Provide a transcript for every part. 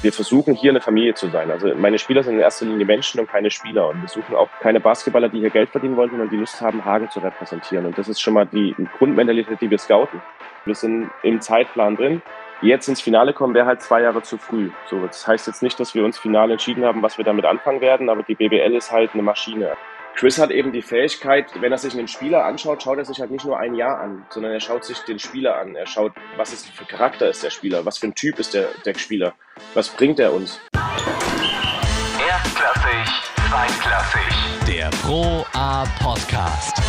Wir versuchen hier eine Familie zu sein. Also meine Spieler sind in erster Linie Menschen und keine Spieler. Und wir suchen auch keine Basketballer, die hier Geld verdienen wollen, sondern die Lust haben, Hagen zu repräsentieren. Und das ist schon mal die Grundmentalität, die wir scouten. Wir sind im Zeitplan drin. Jetzt ins Finale kommen wäre halt zwei Jahre zu früh. So, das heißt jetzt nicht, dass wir uns final entschieden haben, was wir damit anfangen werden, aber die BBL ist halt eine Maschine. Chris hat eben die Fähigkeit, wenn er sich einen Spieler anschaut, schaut er sich halt nicht nur ein Jahr an, sondern er schaut sich den Spieler an. Er schaut, was ist für Charakter ist der Spieler, was für ein Typ ist der, der Spieler, was bringt er uns. Erstklassig, zweitklassig. Der Pro A Podcast.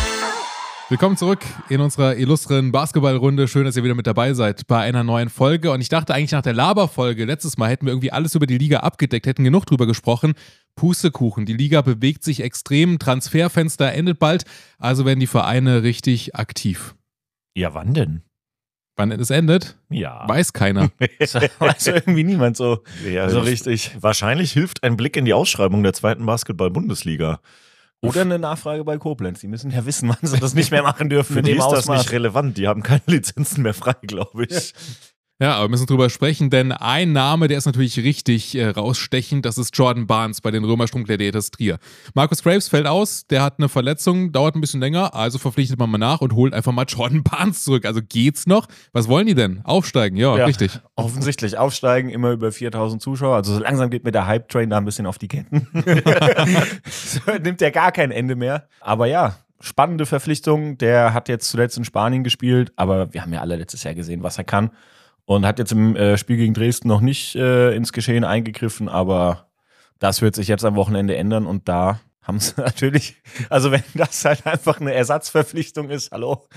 Willkommen zurück in unserer illustren Basketballrunde. Schön, dass ihr wieder mit dabei seid bei einer neuen Folge. Und ich dachte eigentlich nach der Laberfolge letztes Mal hätten wir irgendwie alles über die Liga abgedeckt, hätten genug drüber gesprochen. Pustekuchen. Die Liga bewegt sich extrem. Transferfenster endet bald. Also werden die Vereine richtig aktiv. Ja, wann denn? Wann es endet? Ja. Weiß keiner. Weiß irgendwie niemand so, ja, so richtig. Wahrscheinlich hilft ein Blick in die Ausschreibung der zweiten Basketball-Bundesliga. Oder eine Nachfrage bei Koblenz. Die müssen ja wissen, wann sie das nicht mehr machen dürfen. Für die ist das nicht relevant. Die haben keine Lizenzen mehr frei, glaube ich. Ja, aber wir müssen drüber sprechen, denn ein Name, der ist natürlich richtig äh, rausstechend, das ist Jordan Barnes bei den Römerstrom Gladiators Trier. Markus Graves fällt aus, der hat eine Verletzung, dauert ein bisschen länger, also verpflichtet man mal nach und holt einfach mal Jordan Barnes zurück. Also geht's noch? Was wollen die denn? Aufsteigen, ja, ja richtig. Offensichtlich aufsteigen, immer über 4000 Zuschauer. Also so langsam geht mir der Hype-Train da ein bisschen auf die Ketten. so, nimmt ja gar kein Ende mehr. Aber ja, spannende Verpflichtung. Der hat jetzt zuletzt in Spanien gespielt, aber wir haben ja alle letztes Jahr gesehen, was er kann und hat jetzt im äh, Spiel gegen Dresden noch nicht äh, ins Geschehen eingegriffen, aber das wird sich jetzt am Wochenende ändern und da haben sie natürlich, also wenn das halt einfach eine Ersatzverpflichtung ist, hallo.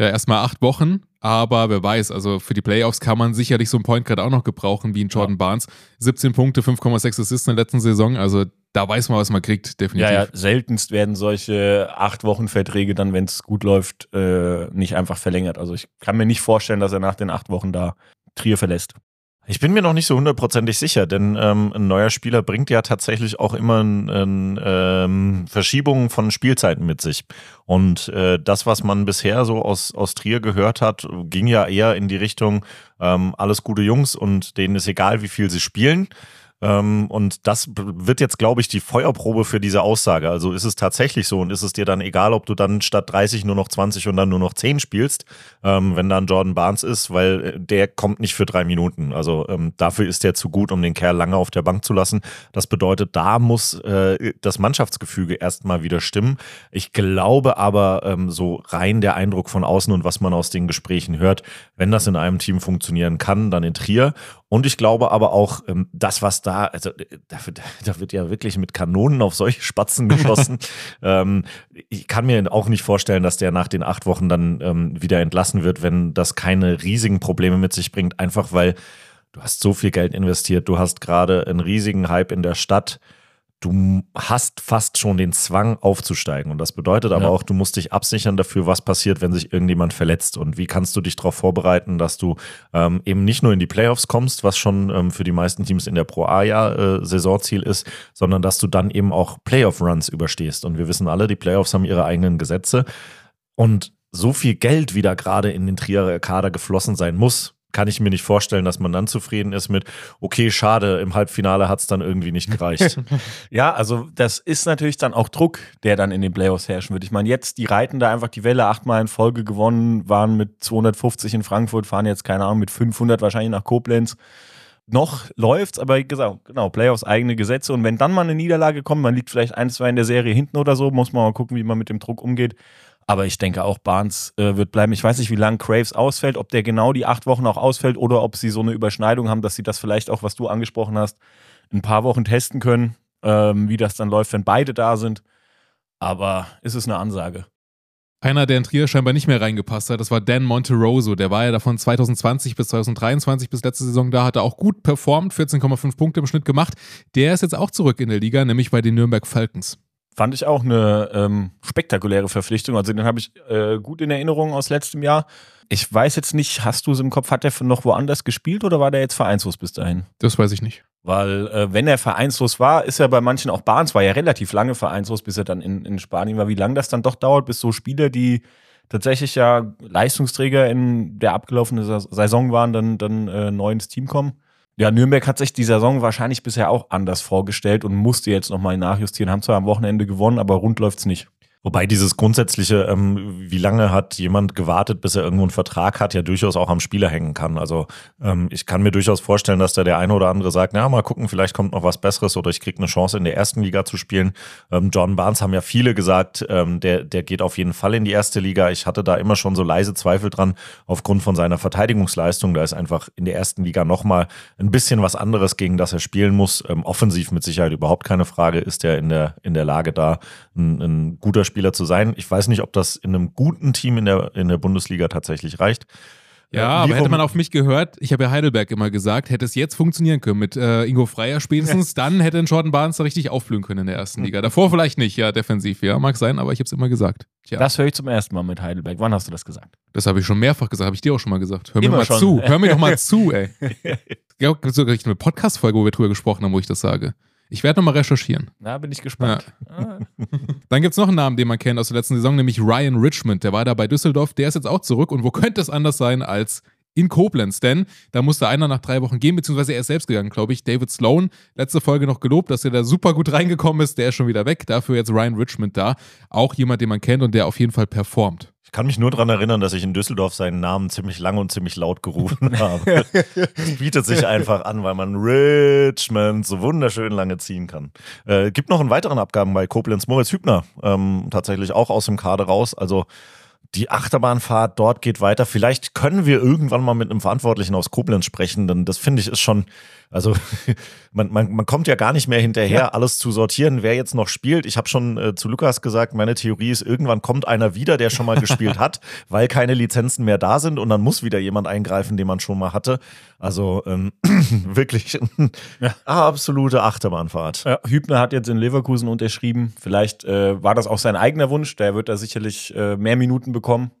Ja, erstmal acht Wochen, aber wer weiß, also für die Playoffs kann man sicherlich so einen Point Guard auch noch gebrauchen wie ein Jordan ja. Barnes. 17 Punkte, 5,6 Assists in der letzten Saison, also da weiß man, was man kriegt, definitiv. Ja, ja, seltenst werden solche acht Wochen Verträge dann, wenn es gut läuft, äh, nicht einfach verlängert. Also ich kann mir nicht vorstellen, dass er nach den acht Wochen da Trier verlässt. Ich bin mir noch nicht so hundertprozentig sicher, denn ähm, ein neuer Spieler bringt ja tatsächlich auch immer ein, ein, ähm, Verschiebungen von Spielzeiten mit sich. Und äh, das, was man bisher so aus, aus Trier gehört hat, ging ja eher in die Richtung, ähm, alles gute Jungs und denen ist egal, wie viel sie spielen. Ähm, und das wird jetzt, glaube ich, die Feuerprobe für diese Aussage. Also ist es tatsächlich so und ist es dir dann egal, ob du dann statt 30 nur noch 20 und dann nur noch 10 spielst, ähm, wenn dann Jordan Barnes ist, weil äh, der kommt nicht für drei Minuten. Also ähm, dafür ist der zu gut, um den Kerl lange auf der Bank zu lassen. Das bedeutet, da muss äh, das Mannschaftsgefüge erstmal wieder stimmen. Ich glaube aber, so rein der Eindruck von außen und was man aus den Gesprächen hört, wenn das in einem Team funktionieren kann, dann in Trier. Und ich glaube aber auch, das, was da, also äh, da, da wird ja wirklich mit Kanonen auf solche Spatzen geschossen. ähm, ich kann mir auch nicht vorstellen, dass der nach den acht Wochen dann ähm, wieder entlassen wird, wenn das keine riesigen Probleme mit sich bringt. Einfach weil du hast so viel Geld investiert, du hast gerade einen riesigen Hype in der Stadt du hast fast schon den Zwang aufzusteigen. Und das bedeutet aber ja. auch, du musst dich absichern dafür, was passiert, wenn sich irgendjemand verletzt. Und wie kannst du dich darauf vorbereiten, dass du ähm, eben nicht nur in die Playoffs kommst, was schon ähm, für die meisten Teams in der Pro A-Jahr äh, Saisonziel ist, sondern dass du dann eben auch Playoff-Runs überstehst. Und wir wissen alle, die Playoffs haben ihre eigenen Gesetze. Und so viel Geld, wie da gerade in den Trierer Kader geflossen sein muss, kann ich mir nicht vorstellen, dass man dann zufrieden ist mit, okay, schade, im Halbfinale hat es dann irgendwie nicht gereicht. ja, also das ist natürlich dann auch Druck, der dann in den Playoffs herrschen wird. Ich meine, jetzt, die reiten da einfach die Welle achtmal in Folge gewonnen, waren mit 250 in Frankfurt, fahren jetzt, keine Ahnung, mit 500 wahrscheinlich nach Koblenz. Noch läuft's, aber wie gesagt, genau, Playoffs eigene Gesetze. Und wenn dann mal eine Niederlage kommt, man liegt vielleicht ein, zwei in der Serie hinten oder so, muss man mal gucken, wie man mit dem Druck umgeht. Aber ich denke auch, Barnes äh, wird bleiben. Ich weiß nicht, wie lange Craves ausfällt, ob der genau die acht Wochen auch ausfällt oder ob sie so eine Überschneidung haben, dass sie das vielleicht auch, was du angesprochen hast, ein paar Wochen testen können, ähm, wie das dann läuft, wenn beide da sind. Aber ist es eine Ansage? Einer, der in Trier scheinbar nicht mehr reingepasst hat, das war Dan Monteroso. Der war ja davon 2020 bis 2023 bis letzte Saison da, hat er auch gut performt, 14,5 Punkte im Schnitt gemacht. Der ist jetzt auch zurück in der Liga, nämlich bei den Nürnberg Falcons. Fand ich auch eine ähm, spektakuläre Verpflichtung. Also den habe ich äh, gut in Erinnerung aus letztem Jahr. Ich weiß jetzt nicht, hast du es im Kopf, hat der noch woanders gespielt oder war der jetzt vereinslos bis dahin? Das weiß ich nicht. Weil äh, wenn er vereinslos war, ist er bei manchen auch Barnes, war ja relativ lange vereinslos, bis er dann in, in Spanien war. Wie lange das dann doch dauert, bis so Spieler, die tatsächlich ja Leistungsträger in der abgelaufenen Saison waren, dann, dann äh, neu ins Team kommen. Ja, Nürnberg hat sich die Saison wahrscheinlich bisher auch anders vorgestellt und musste jetzt nochmal nachjustieren. Haben zwar am Wochenende gewonnen, aber rund läuft's nicht. Wobei dieses grundsätzliche, ähm, wie lange hat jemand gewartet, bis er irgendwo einen Vertrag hat, ja durchaus auch am Spieler hängen kann. Also ähm, ich kann mir durchaus vorstellen, dass da der eine oder andere sagt, na mal gucken, vielleicht kommt noch was Besseres oder ich kriege eine Chance in der ersten Liga zu spielen. Ähm, John Barnes haben ja viele gesagt, ähm, der, der geht auf jeden Fall in die erste Liga. Ich hatte da immer schon so leise Zweifel dran, aufgrund von seiner Verteidigungsleistung. Da ist einfach in der ersten Liga nochmal ein bisschen was anderes, gegen das er spielen muss. Ähm, offensiv mit Sicherheit überhaupt keine Frage, ist er in der, in der Lage, da ein, ein guter Spieler zu sein. Ich weiß nicht, ob das in einem guten Team in der, in der Bundesliga tatsächlich reicht. Ja, Äh, aber hätte man auf mich gehört, ich habe ja Heidelberg immer gesagt, hätte es jetzt funktionieren können mit äh, Ingo Freier spätestens, dann hätte ein Jordan Barnes da richtig aufblühen können in der ersten Liga. Davor vielleicht nicht, ja, defensiv, ja, mag sein, aber ich habe es immer gesagt. Tja, das, Das höre ich zum ersten Mal mit Heidelberg. Wann hast du das gesagt? habe ich schon mehrfach gesagt, habe ich dir auch schon mal gesagt. Hör mir Immer mal schon. zu, hör mir doch mal zu, ey. Ja, gibt sogar eine Podcast-Folge, wo wir drüber gesprochen haben, wo ich das sage. Ich werde nochmal recherchieren. Na, bin ich gespannt. Ah. Dann gibt es noch einen Namen, den man kennt aus der letzten Saison, nämlich Ryan Richmond. Der war da bei Düsseldorf, der ist jetzt auch zurück. Und wo könnte es anders sein als in Koblenz? Denn da musste einer nach drei Wochen gehen, beziehungsweise er ist selbst gegangen, glaube ich. David Sloan, letzte Folge noch gelobt, dass er da super gut reingekommen ist. Der ist schon wieder weg. Dafür jetzt Ryan Richmond da. Auch jemand, den man kennt und der auf jeden Fall performt. Ich kann mich nur daran erinnern, dass ich in Düsseldorf seinen Namen ziemlich lang und ziemlich laut gerufen habe. Es bietet sich einfach an, weil man Richmond so wunderschön lange ziehen kann. Äh, gibt noch einen weiteren Abgaben bei Koblenz. Moritz Hübner ähm, tatsächlich auch aus dem Kader raus. Also die Achterbahnfahrt dort geht weiter. Vielleicht können wir irgendwann mal mit einem Verantwortlichen aus Koblenz sprechen, denn das finde ich ist schon, also man, man, man kommt ja gar nicht mehr hinterher, alles zu sortieren, wer jetzt noch spielt. Ich habe schon äh, zu Lukas gesagt, meine Theorie ist, irgendwann kommt einer wieder, der schon mal gespielt hat, weil keine Lizenzen mehr da sind und dann muss wieder jemand eingreifen, den man schon mal hatte. Also ähm, wirklich Ja. absolute Achterbahnfahrt. Ja, Hübner hat jetzt in Leverkusen unterschrieben. Vielleicht äh, war das auch sein eigener Wunsch. Der wird da sicherlich äh, mehr Minuten bekommen.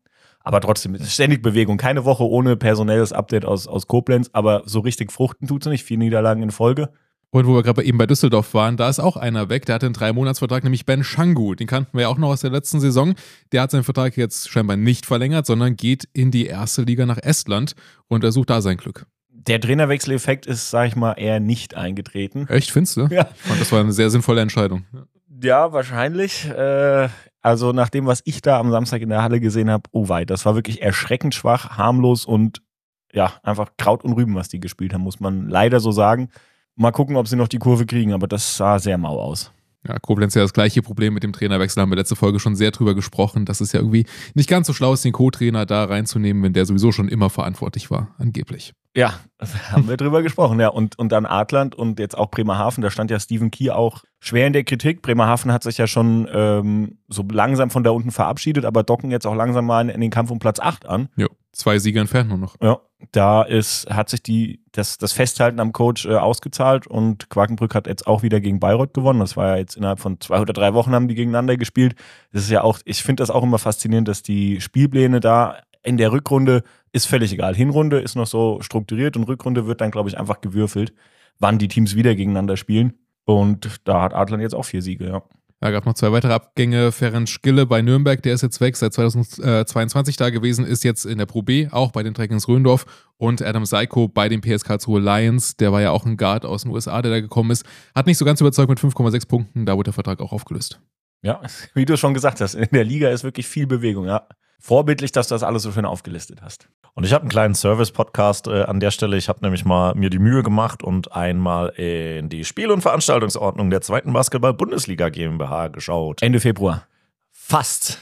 Aber trotzdem, es ist ständig Bewegung. Keine Woche ohne personelles Update aus, aus Koblenz. Aber so richtig fruchten tut sie nicht. Vier Niederlagen in Folge. Und wo wir gerade eben bei Düsseldorf waren, da ist auch einer weg. Der hatte einen Drei-Monats-Vertrag, nämlich Ben Shangu. Den kannten wir ja auch noch aus der letzten Saison. Der hat seinen Vertrag jetzt scheinbar nicht verlängert, sondern geht in die erste Liga nach Estland und er sucht da sein Glück. Der Trainerwechseleffekt ist, sag ich mal, eher nicht eingetreten. Echt, findest du? Ja. Und das war eine sehr sinnvolle Entscheidung. Ja, wahrscheinlich. Äh, also nach dem, was ich da am Samstag in der Halle gesehen habe, oh weit, das war wirklich erschreckend schwach, harmlos und ja, einfach Kraut und Rüben, was die gespielt haben, muss man leider so sagen. Mal gucken, ob sie noch die Kurve kriegen, aber das sah sehr mau aus. Ja, Koblenz ja das gleiche Problem mit dem Trainerwechsel, haben wir letzte Folge schon sehr drüber gesprochen, dass es ja irgendwie nicht ganz so schlau ist, den Co-Trainer da reinzunehmen, wenn der sowieso schon immer verantwortlich war, angeblich. Ja, haben wir drüber gesprochen, ja. Und, und dann Adland und jetzt auch Bremerhaven, da stand ja Stephen Key auch schwer in der Kritik. Bremerhaven hat sich ja schon ähm, so langsam von da unten verabschiedet, aber docken jetzt auch langsam mal in, in den Kampf um Platz 8 an. Jo, zwei Siege entfernt nur noch. Ja, da ist, hat sich die, das, das Festhalten am Coach äh, ausgezahlt und Quakenbrück hat jetzt auch wieder gegen Bayreuth gewonnen. Das war ja jetzt innerhalb von zwei oder drei Wochen haben die gegeneinander gespielt. Das ist ja auch, ich finde das auch immer faszinierend, dass die Spielpläne da in der Rückrunde ist völlig egal. Hinrunde ist noch so strukturiert und Rückrunde wird dann, glaube ich, einfach gewürfelt, wann die Teams wieder gegeneinander spielen. Und da hat Adland jetzt auch vier Siege, ja. Ja, gab noch zwei weitere Abgänge. Ferenc Skille bei Nürnberg, der ist jetzt weg, seit 2022 da gewesen, ist jetzt in der Pro B, auch bei den Dragons Röndorf. Und Adam Seiko bei den PSK Karlsruhe Lions, der war ja auch ein Guard aus den USA, der da gekommen ist. Hat nicht so ganz überzeugt mit 5,6 Punkten, da wurde der Vertrag auch aufgelöst. Ja, wie du schon gesagt hast, in der Liga ist wirklich viel Bewegung, ja. Vorbildlich, dass du das alles so schön aufgelistet hast. Und ich habe einen kleinen Service-Podcast äh, an der Stelle. Ich habe nämlich mal mir die Mühe gemacht und einmal in die Spiel- und Veranstaltungsordnung der zweiten Basketball-Bundesliga GmbH geschaut. Ende Februar. Fast.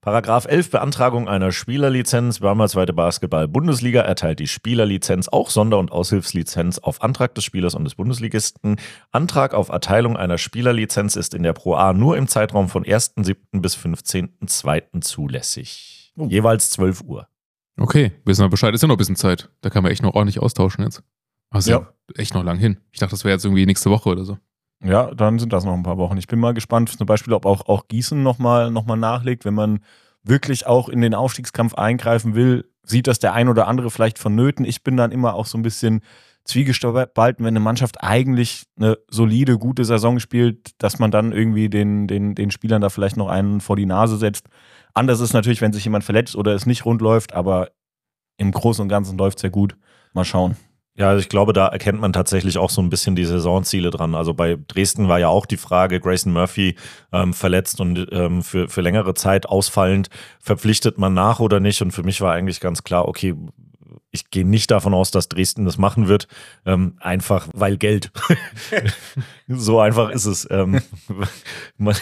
Paragraph 11 Beantragung einer Spielerlizenz. Barmer zweite Basketball-Bundesliga erteilt die Spielerlizenz, auch Sonder- und Aushilfslizenz auf Antrag des Spielers und des Bundesligisten. Antrag auf Erteilung einer Spielerlizenz ist in der Pro A nur im Zeitraum von 1.7. bis 15.2. zulässig. Jeweils 12 Uhr. Okay, wissen wir Bescheid. Ist ja noch ein bisschen Zeit. Da kann man echt noch ordentlich austauschen jetzt. Also Ja. echt noch lang hin. Ich dachte, das wäre jetzt irgendwie nächste Woche oder so. Ja, dann sind das noch ein paar Wochen. Ich bin mal gespannt, zum Beispiel, ob auch, auch Gießen nochmal noch mal nachlegt, wenn man wirklich auch in den Aufstiegskampf eingreifen will, sieht das der ein oder andere vielleicht vonnöten. Ich bin dann immer auch so ein bisschen zwiegespalten, wenn eine Mannschaft eigentlich eine solide, gute Saison spielt, dass man dann irgendwie den, den, den Spielern da vielleicht noch einen vor die Nase setzt. Anders ist natürlich, wenn sich jemand verletzt oder es nicht rund läuft, aber im Großen und Ganzen läuft es ja gut. Mal schauen. Ja, also ich glaube, da erkennt man tatsächlich auch so ein bisschen die Saisonziele dran. Also bei Dresden war ja auch die Frage, Grayson Murphy ähm, verletzt und ähm, für, für längere Zeit ausfallend, verpflichtet man nach oder nicht? Und für mich war eigentlich ganz klar, okay, ich gehe nicht davon aus, dass Dresden das machen wird, ähm, einfach weil Geld. so einfach ist es. Ähm, man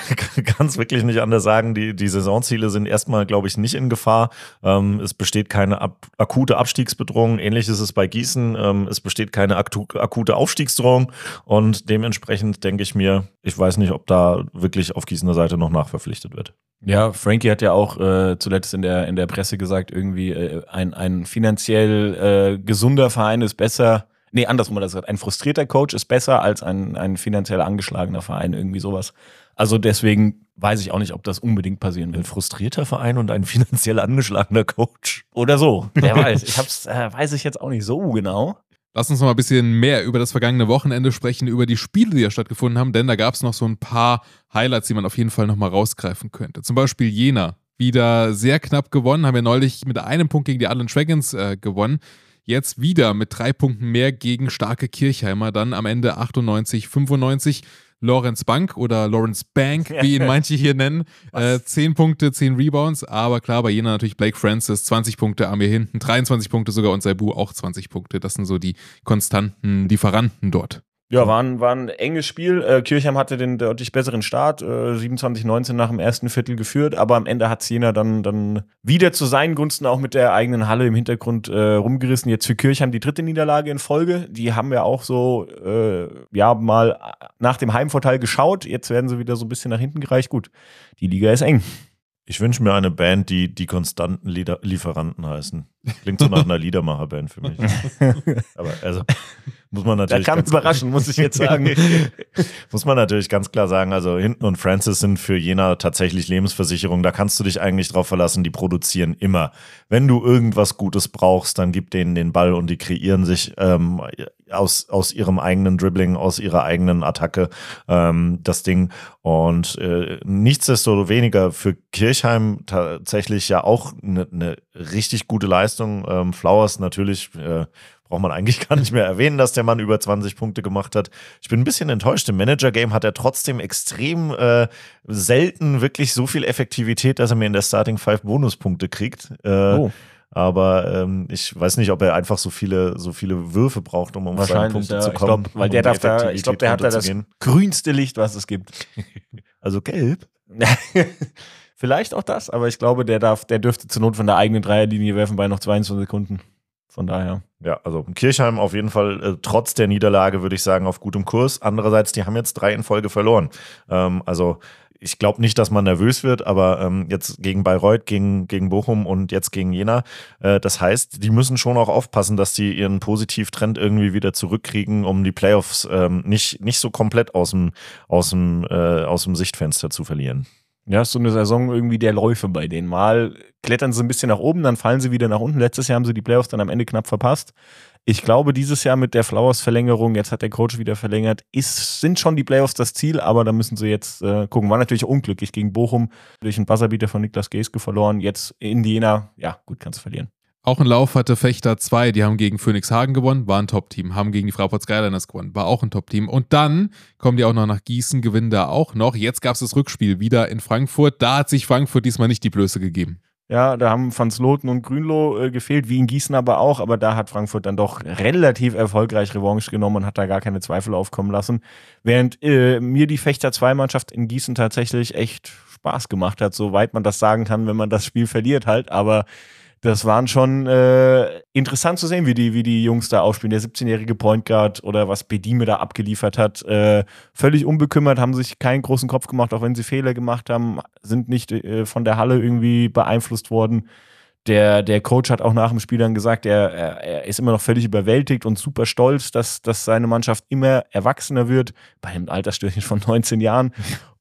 kann es wirklich nicht anders sagen. Die, die Saisonziele sind erstmal, glaube ich, nicht in Gefahr. Ähm, es besteht keine ab, akute Abstiegsbedrohung. Ähnlich ist es bei Gießen. Ähm, es besteht keine akute Aufstiegsdrohung. Und dementsprechend denke ich mir, ich weiß nicht, ob da wirklich auf Gießener Seite noch nachverpflichtet wird. Ja, Frankie hat ja auch äh, zuletzt in der, in der Presse gesagt, irgendwie äh, ein, ein finanziell äh, gesunder Verein ist besser. Nee, andersrum hat er gesagt, ein frustrierter Coach ist besser als ein, ein finanziell angeschlagener Verein, irgendwie sowas. Also deswegen weiß ich auch nicht, ob das unbedingt passieren wird. Ein frustrierter Verein und ein finanziell angeschlagener Coach. Oder so. Wer weiß. Ich hab's, äh, weiß ich jetzt auch nicht so genau. Lass uns noch mal ein bisschen mehr über das vergangene Wochenende sprechen, über die Spiele, die ja stattgefunden haben, denn da gab es noch so ein paar Highlights, die man auf jeden Fall noch mal rausgreifen könnte. Zum Beispiel Jena, wieder sehr knapp gewonnen, haben wir neulich mit einem Punkt gegen die Allen Dragons äh, gewonnen. Jetzt wieder mit drei Punkten mehr gegen starke Kirchheimer, dann am Ende 98, 95. Lawrence Bank oder Lawrence Bank, wie ihn manche hier nennen. Äh, 10 Punkte, 10 Rebounds, aber klar, bei jener natürlich Blake Francis, 20 Punkte an mir hinten, 23 Punkte sogar und Saibu auch 20 Punkte. Das sind so die konstanten Lieferanten dort. Ja, war ein, war ein enges Spiel. Äh, Kirchheim hatte den deutlich besseren Start, äh, 27-19 nach dem ersten Viertel geführt, aber am Ende hat Siena dann, dann wieder zu seinen Gunsten auch mit der eigenen Halle im Hintergrund äh, rumgerissen. Jetzt für Kirchheim die dritte Niederlage in Folge. Die haben ja auch so, äh, ja, mal nach dem Heimvorteil geschaut. Jetzt werden sie wieder so ein bisschen nach hinten gereicht. Gut, die Liga ist eng. Ich wünsche mir eine Band, die die konstanten Lieder Lieferanten heißen. Klingt so nach einer Liedermacherband für mich. Aber also muss man natürlich. Da kam überraschen, muss ich jetzt sagen. muss man natürlich ganz klar sagen. Also Hinton und Francis sind für Jena tatsächlich Lebensversicherung. Da kannst du dich eigentlich drauf verlassen. Die produzieren immer. Wenn du irgendwas Gutes brauchst, dann gib denen den Ball und die kreieren sich ähm, aus, aus ihrem eigenen Dribbling, aus ihrer eigenen Attacke ähm, das Ding. Und äh, nichtsdestoweniger für Kirchheim tatsächlich ja auch eine ne richtig gute Leistung. Ähm, Flowers natürlich. Äh, braucht man eigentlich gar nicht mehr erwähnen, dass der Mann über 20 Punkte gemacht hat. Ich bin ein bisschen enttäuscht. Im Manager-Game hat er trotzdem extrem äh, selten wirklich so viel Effektivität, dass er mir in der Starting Five Bonuspunkte kriegt. Äh, oh. Aber ähm, ich weiß nicht, ob er einfach so viele, so viele Würfe braucht, um um seine Punkte ja. zu kommen. Ich glaub, weil der darf da, ich glaube, der hat da das grünste Licht, was es gibt. also gelb. Vielleicht auch das, aber ich glaube, der darf, der dürfte zur Not von der eigenen Dreierlinie werfen bei noch 22 Sekunden. Von daher. Ja, also Kirchheim auf jeden Fall äh, trotz der Niederlage, würde ich sagen, auf gutem Kurs. Andererseits, die haben jetzt drei in Folge verloren. Ähm, also ich glaube nicht, dass man nervös wird, aber ähm, jetzt gegen Bayreuth, gegen, gegen Bochum und jetzt gegen Jena. Äh, das heißt, die müssen schon auch aufpassen, dass sie ihren Positivtrend irgendwie wieder zurückkriegen, um die Playoffs ähm, nicht, nicht so komplett aus dem, aus, dem, äh, aus dem Sichtfenster zu verlieren. Ja, so eine Saison irgendwie der Läufe bei denen. Mal klettern sie ein bisschen nach oben, dann fallen sie wieder nach unten. Letztes Jahr haben sie die Playoffs dann am Ende knapp verpasst. Ich glaube, dieses Jahr mit der Flowers-Verlängerung, jetzt hat der Coach wieder verlängert, ist, sind schon die Playoffs das Ziel, aber da müssen sie jetzt äh, gucken. War natürlich unglücklich gegen Bochum durch einen Buzzerbeater von Niklas Geske verloren. Jetzt in Jena, ja, gut, kannst du verlieren. Auch ein Lauf hatte Fechter 2, die haben gegen Phoenix Hagen gewonnen, war ein Top-Team, haben gegen die Fraport Skyliners gewonnen, war auch ein Top-Team. Und dann kommen die auch noch nach Gießen, gewinnen da auch noch. Jetzt gab es das Rückspiel wieder in Frankfurt. Da hat sich Frankfurt diesmal nicht die Blöße gegeben. Ja, da haben Van Sloten und Grünloh äh, gefehlt, wie in Gießen aber auch. Aber da hat Frankfurt dann doch relativ erfolgreich Revanche genommen und hat da gar keine Zweifel aufkommen lassen. Während äh, mir die Fechter 2-Mannschaft in Gießen tatsächlich echt Spaß gemacht hat, soweit man das sagen kann, wenn man das Spiel verliert halt. Aber das waren schon äh, interessant zu sehen, wie die, wie die Jungs da aufspielen. Der 17-jährige Point Guard oder was Bedime da abgeliefert hat, äh, völlig unbekümmert, haben sich keinen großen Kopf gemacht, auch wenn sie Fehler gemacht haben, sind nicht äh, von der Halle irgendwie beeinflusst worden. Der, der Coach hat auch nach dem Spiel dann gesagt, er, er ist immer noch völlig überwältigt und super stolz, dass, dass seine Mannschaft immer erwachsener wird, bei einem Altersstörchen von 19 Jahren.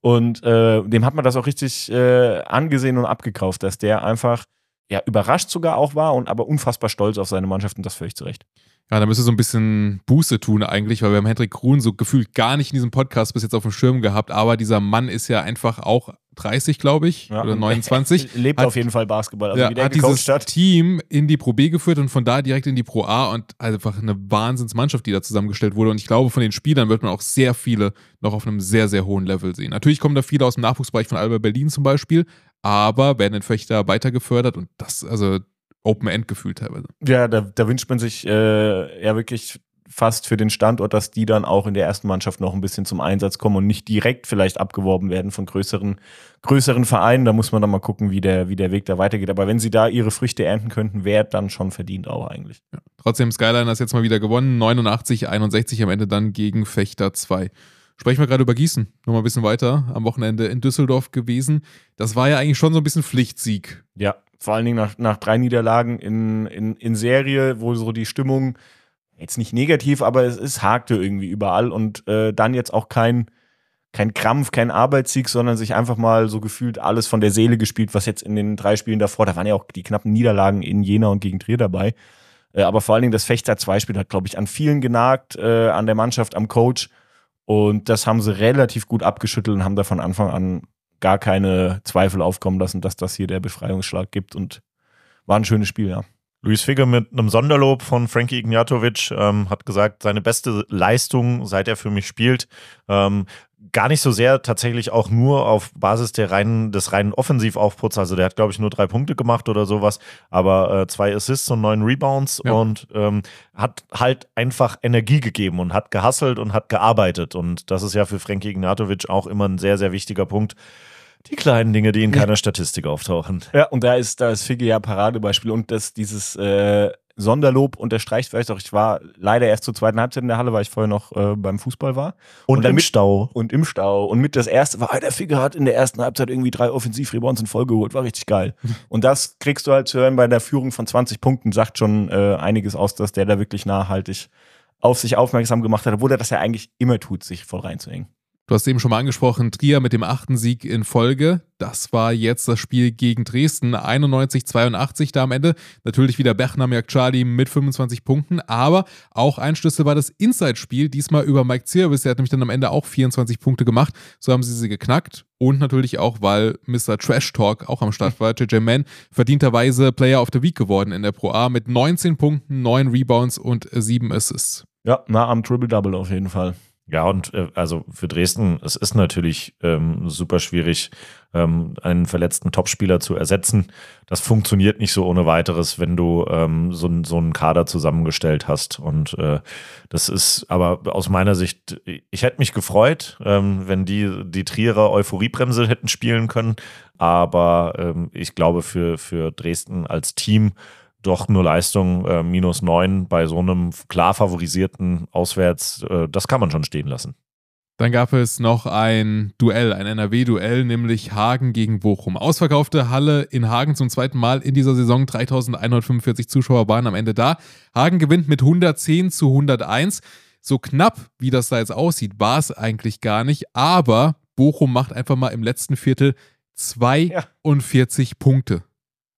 Und äh, dem hat man das auch richtig äh, angesehen und abgekauft, dass der einfach ja, überrascht sogar auch war und aber unfassbar stolz auf seine Mannschaft und das völlig zurecht. Ja, da müsste so ein bisschen Buße tun eigentlich, weil wir haben Hendrik Grun so gefühlt gar nicht in diesem Podcast bis jetzt auf dem Schirm gehabt, aber dieser Mann ist ja einfach auch 30, glaube ich, Ja. oder 29. Lebt Hat- auf jeden Fall Basketball. Also ja, wie der hat dieses hat. Team in die Pro B geführt und von da direkt in die Pro A und einfach eine Wahnsinnsmannschaft, die da zusammengestellt wurde. Und ich glaube, von den Spielern wird man auch sehr viele noch auf einem sehr, sehr hohen Level sehen. Natürlich kommen da viele aus dem Nachwuchsbereich von Alba Berlin zum Beispiel, aber werden in Fechter weiter gefördert und das, also Open End gefühlt teilweise. Ja, da, da wünscht man sich äh, ja wirklich fast für den Standort, dass die dann auch in der ersten Mannschaft noch ein bisschen zum Einsatz kommen und nicht direkt vielleicht abgeworben werden von größeren, größeren Vereinen. Da muss man dann mal gucken, wie der, wie der Weg da weitergeht. Aber wenn sie da ihre Früchte ernten könnten, wäre dann schon verdient auch eigentlich. Trotzdem Skyliners jetzt mal wieder gewonnen, 89, 61 am Ende dann gegen Fechter 2. Sprechen wir gerade über Gießen, nochmal ein bisschen weiter, am Wochenende in Düsseldorf gewesen. Das war ja eigentlich schon so ein bisschen Pflichtsieg. Ja, vor allen Dingen nach, nach drei Niederlagen in, in, in Serie, wo so die Stimmung jetzt nicht negativ, aber es, es hakte irgendwie überall und äh, dann jetzt auch kein, kein Krampf, kein Arbeitssieg, sondern sich einfach mal so gefühlt alles von der Seele gespielt, was jetzt in den drei Spielen davor, da waren ja auch die knappen Niederlagen in Jena und gegen Trier dabei. Äh, aber vor allen Dingen das Fechter 2-Spiel hat, glaube ich, an vielen genagt, äh, an der Mannschaft, am Coach. Und das haben sie relativ gut abgeschüttelt und haben da von Anfang an gar keine Zweifel aufkommen lassen, dass das hier der Befreiungsschlag gibt. Und war ein schönes Spiel, ja. Luis Figge mit einem Sonderlob von Frankie Ignatovic ähm, hat gesagt, seine beste Leistung, seit er für mich spielt. Ähm, gar nicht so sehr tatsächlich auch nur auf Basis der reinen, des reinen Offensivaufputs. Also der hat, glaube ich, nur drei Punkte gemacht oder sowas, aber äh, zwei Assists und neun Rebounds Ja. und ähm, hat halt einfach Energie gegeben und hat gehasselt und hat gearbeitet. Und das ist ja für Frankie Ignatovic auch immer ein sehr, sehr wichtiger Punkt. Die kleinen Dinge, die in keiner Statistik auftauchen. Ja, und da ist, da ist Figge ja Paradebeispiel. Und das, dieses äh, Sonderlob unterstreicht vielleicht auch, ich war leider erst zur zweiten Halbzeit in der Halle, weil ich vorher noch äh, beim Fußball war. Und, Und dann im mit- Stau. Und im Stau. Und mit das erste war, der Figge hat in der ersten Halbzeit irgendwie drei Offensivrebounds in Folge geholt. War richtig geil. und das kriegst du halt zu hören bei der Führung von 20 Punkten, sagt schon äh, einiges aus, dass der da wirklich nachhaltig auf sich aufmerksam gemacht hat, obwohl er das ja eigentlich immer tut, sich voll reinzuhängen. Du hast eben schon mal angesprochen, Trier mit dem achten Sieg in Folge. Das war jetzt das Spiel gegen Dresden, 91-82 da am Ende. Natürlich wieder Bechner Charlie mit 25 Punkten, aber auch ein Schlüssel war das Inside-Spiel, diesmal über Mike Zierwis. Der hat nämlich dann am Ende auch 24 Punkte gemacht. So haben sie sie geknackt. Und natürlich auch, weil Mr. Trash Talk auch am Start war. JJ Mann verdienterweise Player of the Week geworden in der Pro A mit 19 Punkten, 9 Rebounds und 7 Assists. Ja, nah am Triple-Double auf jeden Fall. Ja, und äh, also für Dresden, es ist natürlich ähm, super schwierig, ähm, einen verletzten Topspieler zu ersetzen. Das funktioniert nicht so ohne weiteres, wenn du ähm, so, so einen Kader zusammengestellt hast. Und äh, das ist aber aus meiner Sicht, ich hätte mich gefreut, ähm, wenn die die Trierer Euphoriebremse hätten spielen können. Aber ähm, ich glaube, für, für Dresden als Team doch nur Leistung äh, minus neun bei so einem klar favorisierten Auswärts, äh, das kann man schon stehen lassen. Dann gab es noch ein Duell, ein NRW-Duell, nämlich Hagen gegen Bochum. Ausverkaufte Halle in Hagen zum zweiten Mal in dieser Saison. 3145 Zuschauer waren am Ende da. Hagen gewinnt mit 110 zu 101. So knapp, wie das da jetzt aussieht, war es eigentlich gar nicht. Aber Bochum macht einfach mal im letzten Viertel 42 Punkte.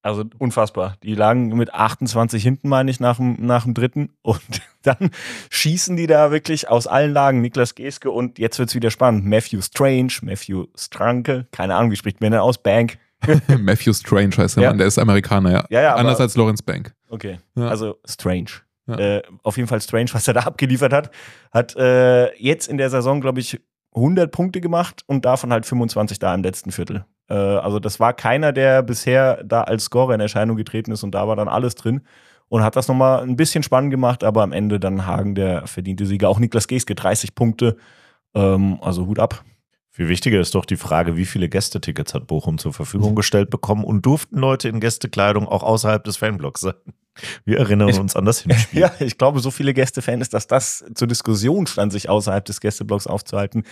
Also unfassbar. Die lagen mit 28 hinten, meine ich, nach dem, nach dem dritten. Und dann schießen die da wirklich aus allen Lagen. Niklas Geske und jetzt wird es wieder spannend. Matthew Strange, Matthew Stranke, keine Ahnung, wie spricht man denn aus? Bank. Matthew Strange heißt der Ja. Mann, der ist Amerikaner, ja. Ja, ja, Anders als Lawrence Bank. Okay, Ja. also Strange. Äh, auf jeden Fall Strange, was er da abgeliefert hat. Hat äh, jetzt in der Saison, glaube ich, 100 Punkte gemacht und davon halt 25 da im letzten Viertel. Äh, also das war keiner, der bisher da als Scorer in Erscheinung getreten ist und da war dann alles drin und hat das nochmal ein bisschen spannend gemacht, aber am Ende dann Hagen der verdiente Sieger. Auch Niklas Geske 30 Punkte, ähm, also Hut ab. Viel wichtiger ist doch die Frage, wie viele Gästetickets hat Bochum zur Verfügung gestellt bekommen und durften Leute in Gästekleidung auch außerhalb des Fanblocks sein? Wir erinnern uns an das Hinspiel. Ja, ich glaube, so viele Gästefans, dass das zur Diskussion stand, sich außerhalb des Gästeblocks aufzuhalten,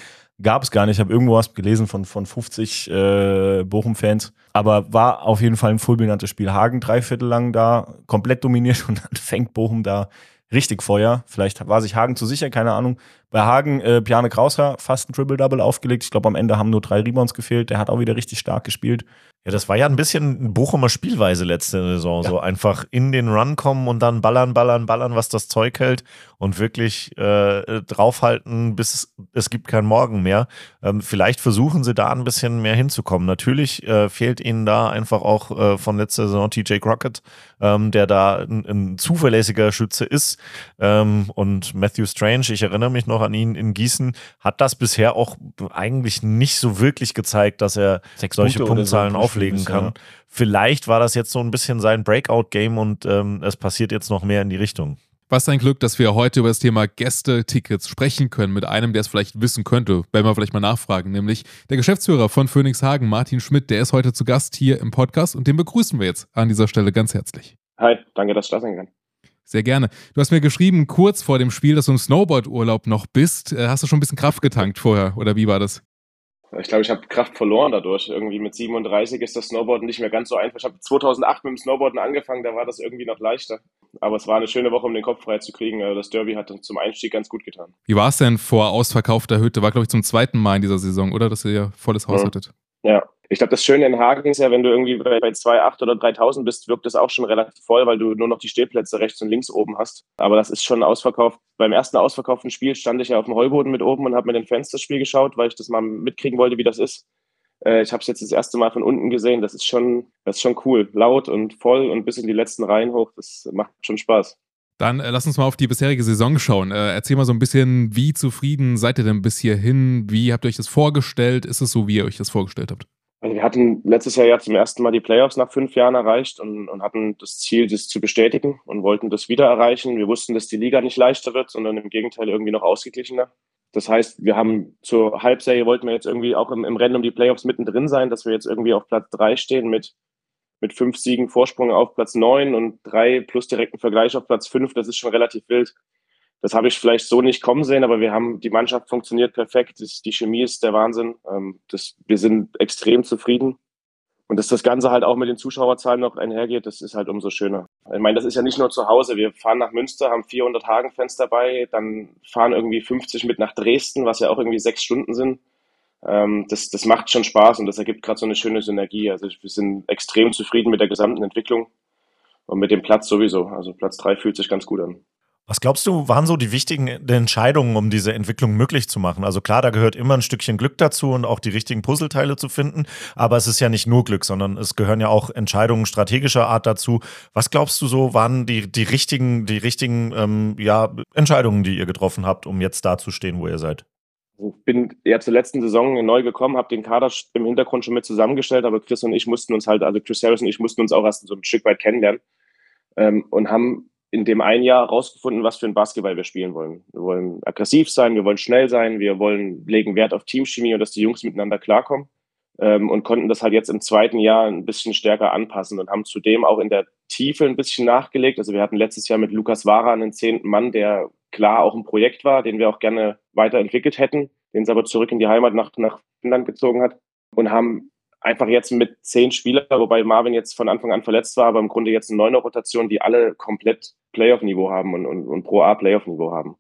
gab es gar nicht. Ich habe irgendwo was gelesen von, von 50 äh, Bochum-Fans. Aber war auf jeden Fall ein fulminantes Spiel. Hagen drei Viertel lang da, komplett dominiert und dann fängt Bochum da richtig Feuer. Vielleicht war sich Hagen zu sicher, keine Ahnung. Bei Hagen, äh, Piane Krauser, fast ein Triple-Double aufgelegt. Ich glaube, am Ende haben nur drei Rebounds gefehlt. Der hat auch wieder richtig stark gespielt. Ja, das war ja ein bisschen Bochumer Spielweise letzte Saison. Ja. So einfach in den Run kommen und dann ballern, ballern, ballern, was das Zeug hält und wirklich äh, draufhalten, bis es, es gibt keinen Morgen mehr. Ähm, vielleicht versuchen sie da ein bisschen mehr hinzukommen. Natürlich äh, fehlt ihnen da einfach auch äh, von letzter Saison TJ Crockett, ähm, der da ein, ein, zuverlässiger Schütze ist. Ähm, und Matthew Strange, ich erinnere mich noch an ihn in Gießen, hat das bisher auch eigentlich nicht so wirklich gezeigt, dass er Sechs solche Punkte Punktzahlen so auflegen kann. Ja. Vielleicht war das jetzt so ein bisschen sein Breakout-Game und ähm, es passiert jetzt noch mehr in die Richtung. Was ein Glück, dass wir heute über das Thema Gäste-Tickets sprechen können mit einem, der es vielleicht wissen könnte, wenn wir vielleicht mal nachfragen, nämlich der Geschäftsführer von Phoenix Hagen, Martin Schmidt, der ist heute zu Gast hier im Podcast und den begrüßen wir jetzt an dieser Stelle ganz herzlich. Hi, danke, dass ich da sein kann. Sehr gerne. Du hast mir geschrieben, kurz vor dem Spiel, dass du im Snowboard-Urlaub noch bist. Äh, hast du schon ein bisschen Kraft getankt vorher oder wie war das? Ich glaube, ich habe Kraft verloren dadurch. Irgendwie mit 37 ist das Snowboarden nicht mehr ganz so einfach. Ich habe 2008 mit dem Snowboarden angefangen, da war das irgendwie noch leichter. Aber es war eine schöne Woche, um den Kopf frei zu kriegen. Also das Derby hat zum Einstieg ganz gut getan. Wie war es denn vor ausverkaufter Hütte? War, glaube ich, zum zweiten Mal in dieser Saison, oder? Dass ihr ja volles Haus ja. hattet. Ja, ich glaube, das Schöne in Hagen ist ja, wenn du irgendwie bei, bei 2,8 oder 3.000 bist, wirkt das auch schon relativ voll, weil du nur noch die Stehplätze rechts und links oben hast. Aber das ist schon ausverkauft. Beim ersten ausverkauften Spiel stand ich ja auf dem Heuboden mit oben und habe mir den Fans das Spiel geschaut, weil ich das mal mitkriegen wollte, wie das ist. Äh, ich habe es jetzt das erste Mal von unten gesehen. Das ist schon, das ist schon cool. Laut und voll und bis in die letzten Reihen hoch. Das macht schon Spaß. Dann äh, lass uns mal auf die bisherige Saison schauen. Äh, erzähl mal so ein bisschen, wie zufrieden seid ihr denn bis hierhin? Wie habt ihr euch das vorgestellt? Ist es so, wie ihr euch das vorgestellt habt? Also wir hatten letztes Jahr ja zum ersten Mal die Playoffs nach fünf Jahren erreicht und, und, hatten das Ziel, das zu bestätigen und wollten das wieder erreichen. Wir wussten, dass die Liga nicht leichter wird, sondern im Gegenteil irgendwie noch ausgeglichener. Das heißt, wir haben zur Halbserie wollten wir jetzt irgendwie auch im, im Rennen um die Playoffs mittendrin sein, dass wir jetzt irgendwie auf Platz drei stehen mit, mit fünf Siegen Vorsprung auf Platz neun und drei plus direkten Vergleich auf Platz fünf. Das ist schon relativ wild. Das habe ich vielleicht so nicht kommen sehen, aber wir haben, die Mannschaft funktioniert perfekt. Die Chemie ist der Wahnsinn. Ähm, das, wir sind extrem zufrieden. Und dass das Ganze halt auch mit den Zuschauerzahlen noch einhergeht, das ist halt umso schöner. Ich meine, das ist ja nicht nur zu Hause. Wir fahren nach Münster, haben 400 Hagenfans dabei, dann fahren irgendwie 50 mit nach Dresden, was ja auch irgendwie sechs Stunden sind. Ähm, das, das macht schon Spaß und das ergibt gerade so eine schöne Synergie. Also wir sind extrem zufrieden mit der gesamten Entwicklung und mit dem Platz sowieso. Also Platz drei fühlt sich ganz gut an. Was glaubst du, waren so die wichtigen Entscheidungen, um diese Entwicklung möglich zu machen? Also klar, da gehört immer ein Stückchen Glück dazu und auch die richtigen Puzzleteile zu finden. Aber es ist ja nicht nur Glück, sondern es gehören ja auch Entscheidungen strategischer Art dazu. Was glaubst du so, waren die, die richtigen, die richtigen ähm, ja, Entscheidungen, die ihr getroffen habt, um jetzt da zu stehen, wo ihr seid? Also ich bin ja zur letzten Saison neu gekommen, habe den Kader im Hintergrund schon mit zusammengestellt, aber Chris und ich mussten uns halt, also Chris Harris und ich mussten uns auch erst so ein Stück weit kennenlernen ähm, und haben in dem einen Jahr rausgefunden, was für ein Basketball wir spielen wollen. Wir wollen aggressiv sein, wir wollen schnell sein, wir wollen legen Wert auf Teamchemie und dass die Jungs miteinander klarkommen ähm, und konnten das halt jetzt im zweiten Jahr ein bisschen stärker anpassen und haben zudem auch in der Tiefe ein bisschen nachgelegt. Also wir hatten letztes Jahr mit Lukas Wara einen zehnten Mann, der klar auch ein Projekt war, den wir auch gerne weiterentwickelt hätten, den es aber zurück in die Heimat nach, nach Finnland gezogen hat und haben einfach jetzt mit zehn Spielern, wobei Marvin jetzt von Anfang an verletzt war, aber im Grunde jetzt eine neune Rotation, die alle komplett Playoff-Niveau haben und, und, und Pro A Playoff-Niveau haben.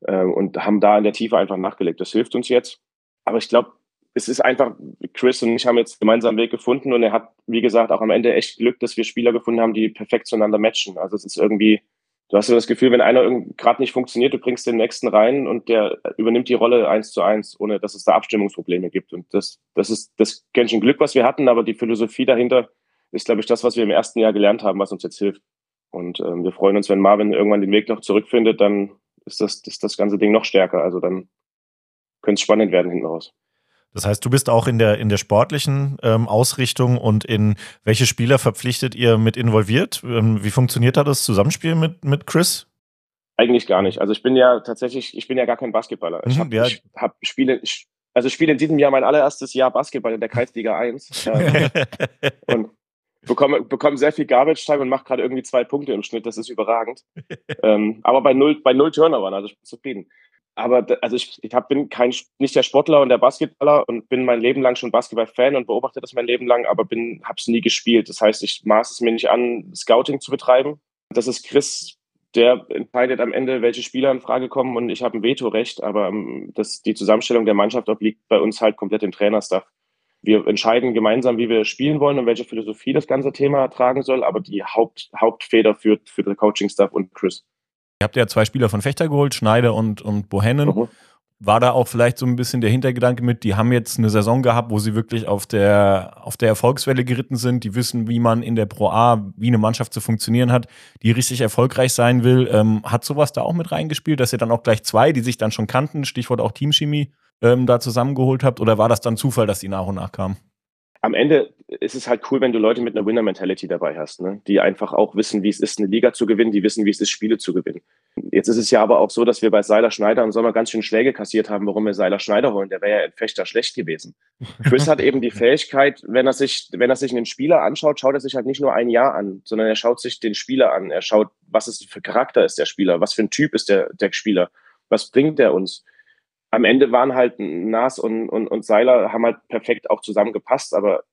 Äh, und haben da in der Tiefe einfach nachgelegt. Das hilft uns jetzt. Aber ich glaube, es ist einfach, Chris und ich haben jetzt gemeinsam einen Weg gefunden und er hat, wie gesagt, auch am Ende echt Glück, dass wir Spieler gefunden haben, die perfekt zueinander matchen. Also es ist irgendwie, du hast so das Gefühl, wenn einer gerade nicht funktioniert, du bringst den nächsten rein und der übernimmt die Rolle eins zu eins, ohne dass es da Abstimmungsprobleme gibt. Und das, das ist das Gänschen Glück, was wir hatten, aber die Philosophie dahinter ist, glaube ich, das, was wir im ersten Jahr gelernt haben, was uns jetzt hilft. Und ähm, wir freuen uns, wenn Marvin irgendwann den Weg noch zurückfindet, dann ist das, ist das ganze Ding noch stärker. Also dann könnte es spannend werden hinten raus. Das heißt, du bist auch in der, in der sportlichen ähm, Ausrichtung und in welche Spieler verpflichtet ihr mit involviert? Ähm, wie funktioniert da das Zusammenspiel mit, mit Chris? Eigentlich gar nicht. Also ich bin ja tatsächlich, ich bin ja gar kein Basketballer. Ich habe mhm, ja. hab Spiele, also spiele in diesem Jahr mein allererstes Jahr Basketball in der Kreisliga 1. ähm, und bekomme, bekomme sehr viel Garbage Time und mache gerade irgendwie zwei Punkte im Schnitt. Das ist überragend. ähm, aber bei null, bei null Turnovern, also ich bin zufrieden aber also ich, ich hab, bin kein, nicht der Sportler und der Basketballer und bin mein Leben lang schon Basketball-Fan und beobachte das mein Leben lang, aber bin, hab's nie gespielt. Das heißt, ich maß es mir nicht an, Scouting zu betreiben. Das ist Chris, der entscheidet am Ende, welche Spieler in Frage kommen und ich habe ein Vetorecht, aber ähm, das, die Zusammenstellung der Mannschaft obliegt bei uns halt komplett im Trainerstaff. Wir entscheiden gemeinsam, wie wir spielen wollen und welche Philosophie das ganze Thema tragen soll, aber die Haupt, Hauptfeder führt für den Coaching-Staff und Chris. Ihr habt ja zwei Spieler von Fechter geholt, Schneider und, und Bohennen. Mhm. War da auch vielleicht so ein bisschen der Hintergedanke mit, die haben jetzt eine Saison gehabt, wo sie wirklich auf der, auf der Erfolgswelle geritten sind, die wissen, wie man in der Pro A, wie eine Mannschaft zu funktionieren hat, die richtig erfolgreich sein will. Ähm, hat sowas da auch mit reingespielt, dass ihr dann auch gleich zwei, die sich dann schon kannten, Stichwort auch Teamchemie, ähm, da zusammengeholt habt? Oder war das dann Zufall, dass die nach und nach kamen? Am Ende ist es halt cool, wenn du Leute mit einer Winner-Mentality dabei hast, ne? die einfach auch wissen, wie es ist, eine Liga zu gewinnen, die wissen, wie es ist, Spiele zu gewinnen. Jetzt ist es ja aber auch so, dass wir bei Seiler Schneider im Sommer ganz schön Schläge kassiert haben, warum wir Seiler Schneider holen. Der wäre ja in Fechter schlecht gewesen. Chris hat eben die Fähigkeit, wenn er sich, wenn er sich einen Spieler anschaut, schaut er sich halt nicht nur ein Jahr an, sondern er schaut sich den Spieler an. Er schaut, was ist für Charakter ist der Spieler, was für ein Typ ist der, der Spieler, was bringt er uns am Ende waren halt Nas und, und, und Seiler haben halt perfekt auch zusammengepasst, aber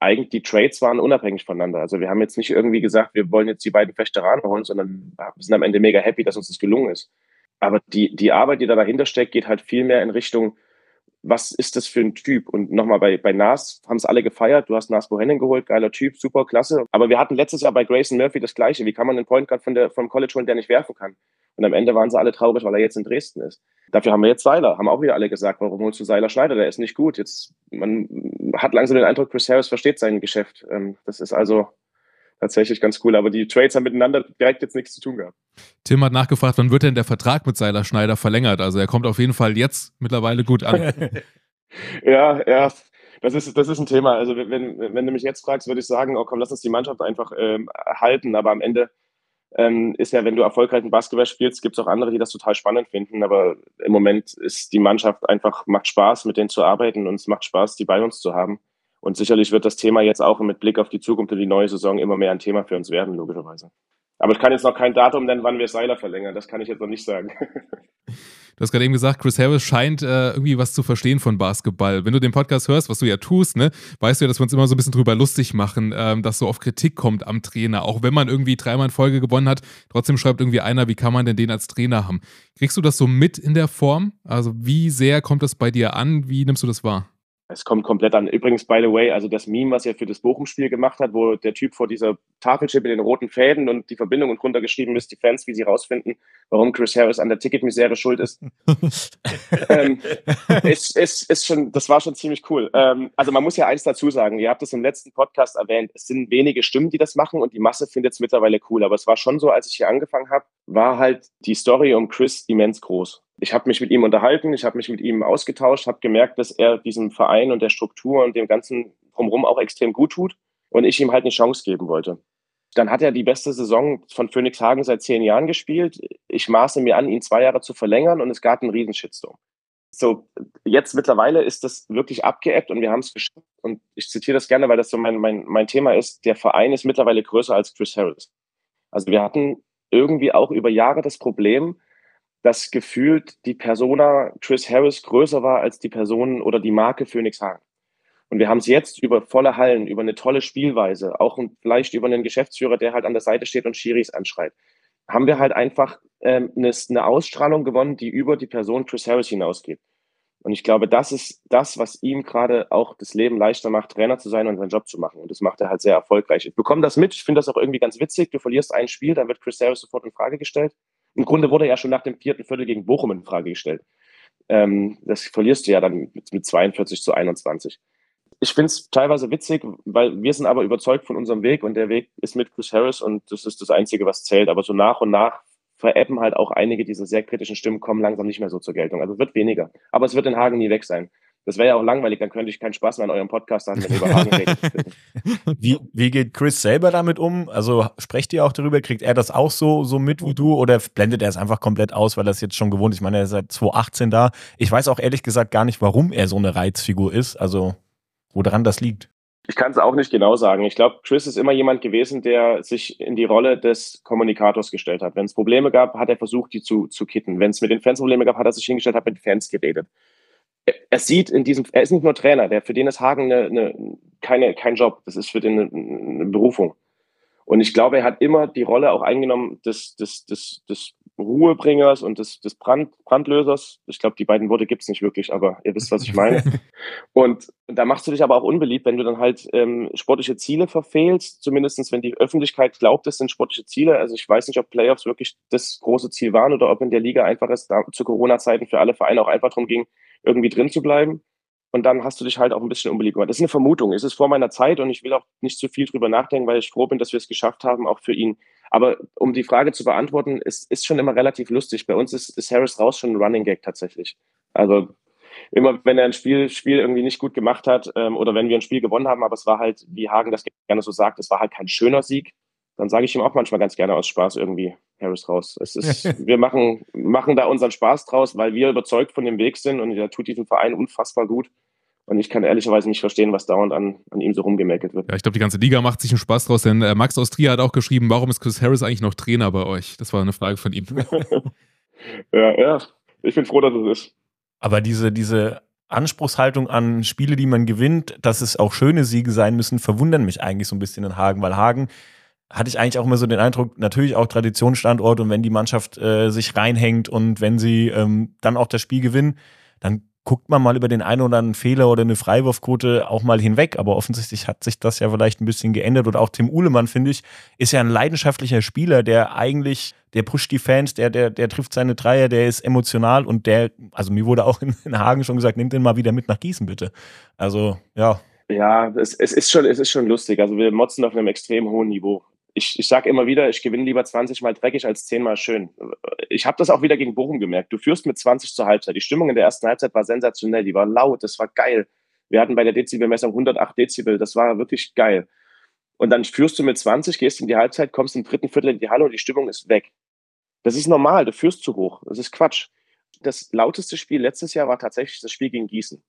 eigentlich die Trades waren unabhängig voneinander. Also wir haben jetzt nicht irgendwie gesagt, wir wollen jetzt die beiden Fechteraner holen, sondern wir sind am Ende mega happy, dass uns das gelungen ist. Aber die, die Arbeit, die da dahinter steckt, geht halt viel mehr in Richtung, was ist das für ein Typ? Und nochmal bei, bei Nas haben es alle gefeiert. Du hast Nas Bohannon geholt, geiler Typ, super, klasse. Aber wir hatten letztes Jahr bei Grayson Murphy das Gleiche. Wie kann man einen Point Guard von der, vom College holen, der nicht werfen kann? Und am Ende waren sie alle traurig, weil er jetzt in Dresden ist. Dafür haben wir jetzt Seiler, haben auch wieder alle gesagt, warum holst du Seiler Schneider? Der ist nicht gut. Jetzt, man hat langsam den Eindruck, Chris Harris versteht sein Geschäft. Ähm, das ist also tatsächlich ganz cool. Aber die Trades haben miteinander direkt jetzt nichts zu tun gehabt. Tim hat nachgefragt, wann wird denn der Vertrag mit Seiler Schneider verlängert? Also er kommt auf jeden Fall jetzt mittlerweile gut an. ja, ja. Das ist, das ist ein Thema. Also wenn, wenn du mich jetzt fragst, würde ich sagen, oh komm, lass uns die Mannschaft einfach ähm, halten. Aber am Ende ähm, ist ja, wenn du erfolgreich Basketball spielst, gibt es auch andere, die das total spannend finden. Aber im Moment ist die Mannschaft einfach, macht Spaß, mit denen zu arbeiten und es macht Spaß, die bei uns zu haben. Und sicherlich wird das Thema jetzt auch mit Blick auf die Zukunft und die neue Saison immer mehr ein Thema für uns werden, logischerweise. Aber ich kann jetzt noch kein Datum nennen, wann wir Seiler verlängern. Das kann ich jetzt noch nicht sagen. Du hast gerade eben gesagt, Chris Harris scheint äh, irgendwie was zu verstehen von Basketball. Wenn du den Podcast hörst, was du ja tust, ne, weißt du ja, dass wir uns immer so ein bisschen drüber lustig machen, ähm, dass so oft Kritik kommt am Trainer. Auch wenn man irgendwie dreimal in Folge gewonnen hat, trotzdem schreibt irgendwie einer, wie kann man denn den als Trainer haben? Kriegst du das so mit in der Form? Also wie sehr kommt das bei dir an? Wie nimmst du das wahr? Es kommt komplett an. Übrigens, by the way, also das Meme, was er für das Bochum-Spiel gemacht hat, wo der Typ vor dieser Tafelchip mit den roten Fäden und die Verbindung und runtergeschrieben ist, die Fans, wie sie rausfinden, warum Chris Harris an der Ticketmisere schuld ist. ähm, ist, ist, ist schon, das war schon ziemlich cool. Ähm, also man muss ja eins dazu sagen, ihr habt es im letzten Podcast erwähnt, es sind wenige Stimmen, die das machen und die Masse findet es mittlerweile cool. Aber es war schon so, als ich hier angefangen habe, war halt die Story um Chris immens groß ich habe mich mit ihm unterhalten, ich habe mich mit ihm ausgetauscht, habe gemerkt, dass er diesem Verein und der Struktur und dem ganzen drumherum auch extrem gut tut und ich ihm halt eine Chance geben wollte. Dann hat er die beste Saison von Phoenix Hagen seit zehn Jahren gespielt. Ich maße mir an, ihn zwei Jahre zu verlängern und es gab einen riesen. So, jetzt mittlerweile ist das wirklich abgeebbt und wir haben es geschafft. Und ich zitiere das gerne, weil das so mein, mein, mein Thema ist. Der Verein ist mittlerweile größer als Chris Harris. Also wir hatten irgendwie auch über Jahre das Problem, dass gefühlt die Persona Chris Harris größer war als die Person oder die Marke Phoenix Hagen. Und wir haben es jetzt über volle Hallen, über eine tolle Spielweise, auch vielleicht über einen Geschäftsführer, der halt an der Seite steht und Schiris anschreit, haben wir halt einfach ähm, eine, eine Ausstrahlung gewonnen, die über die Person Chris Harris hinausgeht. Und ich glaube, das ist das, was ihm gerade auch das Leben leichter macht, Trainer zu sein und seinen Job zu machen. Und das macht er halt sehr erfolgreich. Ich bekomme das mit. Ich finde das auch irgendwie ganz witzig. Du verlierst ein Spiel, dann wird Chris Harris sofort in Frage gestellt. Im Grunde wurde ja schon nach dem vierten Viertel gegen Bochum in Frage gestellt. Ähm, das verlierst du ja dann mit, mit 42 zu 21. Ich finde es teilweise witzig, weil wir sind aber überzeugt von unserem Weg und der Weg ist mit Chris Harris und das ist das Einzige, was zählt. Aber so nach und nach verebben halt auch einige dieser sehr kritischen Stimmen, kommen langsam nicht mehr so zur Geltung. Also wird weniger. Aber es wird in Hagen nie weg sein. Das wäre ja auch langweilig, dann könnte ich keinen Spaß mehr an eurem Podcast haben, wenn ihr über Hagen redet. Wie, wie geht Chris selber damit um? Also sprecht ihr auch darüber? Kriegt er das auch so, so mit wie du oder blendet er es einfach komplett aus, weil er es jetzt schon gewohnt ist? Ich meine, er ist seit 2018 da. Ich weiß auch ehrlich gesagt gar nicht, warum er so eine Reizfigur ist, also woran das liegt. Ich kann es auch nicht genau sagen. Ich glaube, Chris ist immer jemand gewesen, der sich in die Rolle des Kommunikators gestellt hat. Wenn es Probleme gab, hat er versucht, die zu, zu kitten. Wenn es mit den Fans Probleme gab, hat er sich hingestellt, hat mit den Fans geredet er sieht in diesem, er ist nicht nur Trainer, der für den ist Hagen eine, eine, keine, kein Job, das ist für den eine, eine, Berufung. Und ich glaube, er hat immer die Rolle auch eingenommen des, des, des, des Ruhebringers und des, des Brand, Brandlösers. Ich glaube, die beiden Worte gibt es nicht wirklich, aber ihr wisst, was ich meine. und da machst du dich aber auch unbeliebt, wenn du dann halt ähm, sportliche Ziele verfehlst, zumindest wenn die Öffentlichkeit glaubt, das sind sportliche Ziele. Also ich weiß nicht, ob Playoffs wirklich das große Ziel waren oder ob in der Liga einfach es da, zu Corona-Zeiten für alle Vereine auch einfach darum ging, irgendwie drin zu bleiben. Und dann hast du dich halt auch ein bisschen unbeliebt gemacht. Das ist eine Vermutung. Es ist vor meiner Zeit und ich will auch nicht zu viel drüber nachdenken, weil ich froh bin, dass wir es geschafft haben, auch für ihn. Aber um die Frage zu beantworten, es ist schon immer relativ lustig. Bei uns ist, ist Harris raus schon ein Running Gag tatsächlich. Also immer, wenn er ein Spiel, Spiel irgendwie nicht gut gemacht hat ähm, oder wenn wir ein Spiel gewonnen haben, aber es war halt, wie Hagen das gerne so sagt, es war halt kein schöner Sieg, dann sage ich ihm auch manchmal ganz gerne aus Spaß irgendwie Harris raus. Es ist, wir machen, machen da unseren Spaß draus, weil wir überzeugt von dem Weg sind und er tut diesem Verein unfassbar gut. Und ich kann ehrlicherweise nicht verstehen, was dauernd an, an ihm so rumgemeckert wird. Ja, ich glaube, die ganze Liga macht sich einen Spaß draus, denn äh, Max Austria hat auch geschrieben, warum ist Chris Harris eigentlich noch Trainer bei euch? Das war eine Frage von ihm. ja, ja, ich bin froh, dass es ist. Aber diese, diese Anspruchshaltung an Spiele, die man gewinnt, dass es auch schöne Siege sein müssen, verwundern mich eigentlich so ein bisschen in Hagen, weil Hagen hatte ich eigentlich auch immer so den Eindruck, natürlich auch Traditionsstandort und wenn die Mannschaft äh, sich reinhängt und wenn sie ähm, dann auch das Spiel gewinnen, dann guckt man mal über den einen oder anderen Fehler oder eine Freiwurfquote auch mal hinweg. Aber offensichtlich hat sich das ja vielleicht ein bisschen geändert. Und auch Tim Uhlemann, finde ich, ist ja ein leidenschaftlicher Spieler, der eigentlich, der pusht die Fans, der, der, der trifft seine Dreier, der ist emotional und der, also mir wurde auch in, in Hagen schon gesagt, nimmt den mal wieder mit nach Gießen, bitte. Also, ja. Ja, es, es, ist schon, es ist schon lustig. Also wir motzen auf einem extrem hohen Niveau ich, ich sage immer wieder, ich gewinne lieber 20 Mal dreckig als 10 Mal schön. Ich habe das auch wieder gegen Bochum gemerkt. Du führst mit 20 zur Halbzeit. Die Stimmung in der ersten Halbzeit war sensationell. Die war laut, das war geil. Wir hatten bei der Dezibelmessung 108 Dezibel. Das war wirklich geil. Und dann führst du mit 20, gehst in die Halbzeit, kommst im dritten Viertel in die Halle und die Stimmung ist weg. Das ist normal. Du führst zu hoch. Das ist Quatsch. Das lauteste Spiel letztes Jahr war tatsächlich das Spiel gegen Gießen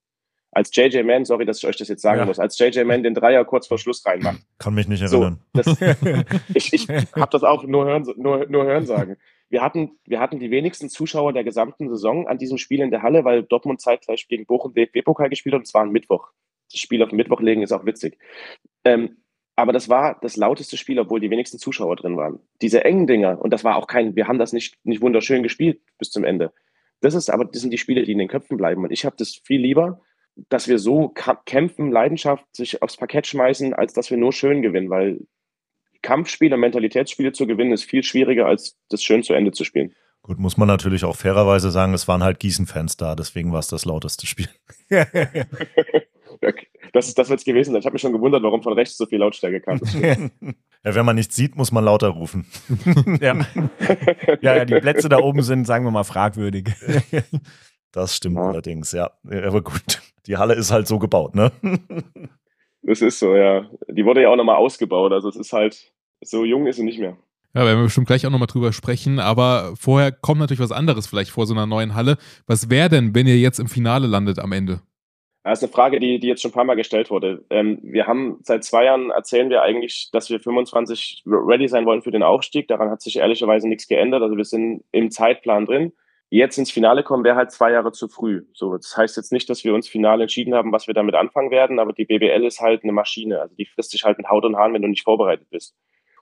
als JJ Mann, sorry, dass ich euch das jetzt sagen ja. muss, als JJ Mann den Dreier kurz vor Schluss reinmacht. Kann mich nicht erinnern. So, das, ich ich habe das auch nur hören, nur, nur hören sagen. Wir hatten, wir hatten die wenigsten Zuschauer der gesamten Saison an diesem Spiel in der Halle, weil Dortmund zeitgleich gegen Bochum DFB-Pokal gespielt hat und es war ein Mittwoch. Das Spiel auf den Mittwoch legen ist auch witzig. Ähm, aber das war das lauteste Spiel, obwohl die wenigsten Zuschauer drin waren. Diese engen Dinger, und das war auch kein, wir haben das nicht, nicht wunderschön gespielt bis zum Ende. Das ist aber, das sind die Spiele, die in den Köpfen bleiben. Und ich habe das viel lieber, dass wir so kämpfen, Leidenschaft, sich aufs Parkett schmeißen, als dass wir nur schön gewinnen, weil Kampfspiele, Mentalitätsspiele zu gewinnen, ist viel schwieriger, als das schön zu Ende zu spielen. Gut, muss man natürlich auch fairerweise sagen, es waren halt Gießen-Fans da, deswegen war es das lauteste Spiel. das, das wird es gewesen sein. Ich habe mich schon gewundert, warum von rechts so viel Lautstärke kam. ja, wenn man nichts sieht, muss man lauter rufen. ja. ja, ja, die Plätze da oben sind, sagen wir mal, fragwürdig. Das stimmt ja. allerdings, ja. Aber gut, die Halle ist halt so gebaut, ne? Das ist so, ja. Die wurde ja auch nochmal ausgebaut. Also es ist halt, so jung ist sie nicht mehr. Ja, werden wir bestimmt gleich auch nochmal drüber sprechen. Aber vorher kommt natürlich was anderes vielleicht vor so einer neuen Halle. Was wäre denn, wenn ihr jetzt im Finale landet am Ende? Das ist eine Frage, die, die jetzt schon ein paar Mal gestellt wurde. Ähm, wir haben seit zwei Jahren erzählen wir eigentlich, dass wir 25 ready sein wollen für den Aufstieg. Daran hat sich ehrlicherweise nichts geändert. Also wir sind im Zeitplan drin jetzt ins Finale kommen, wäre halt zwei Jahre zu früh. So, das heißt jetzt nicht, dass wir uns final entschieden haben, was wir damit anfangen werden, aber die BBL ist halt eine Maschine. Also die frisst sich halt mit Haut und Haaren, wenn du nicht vorbereitet bist.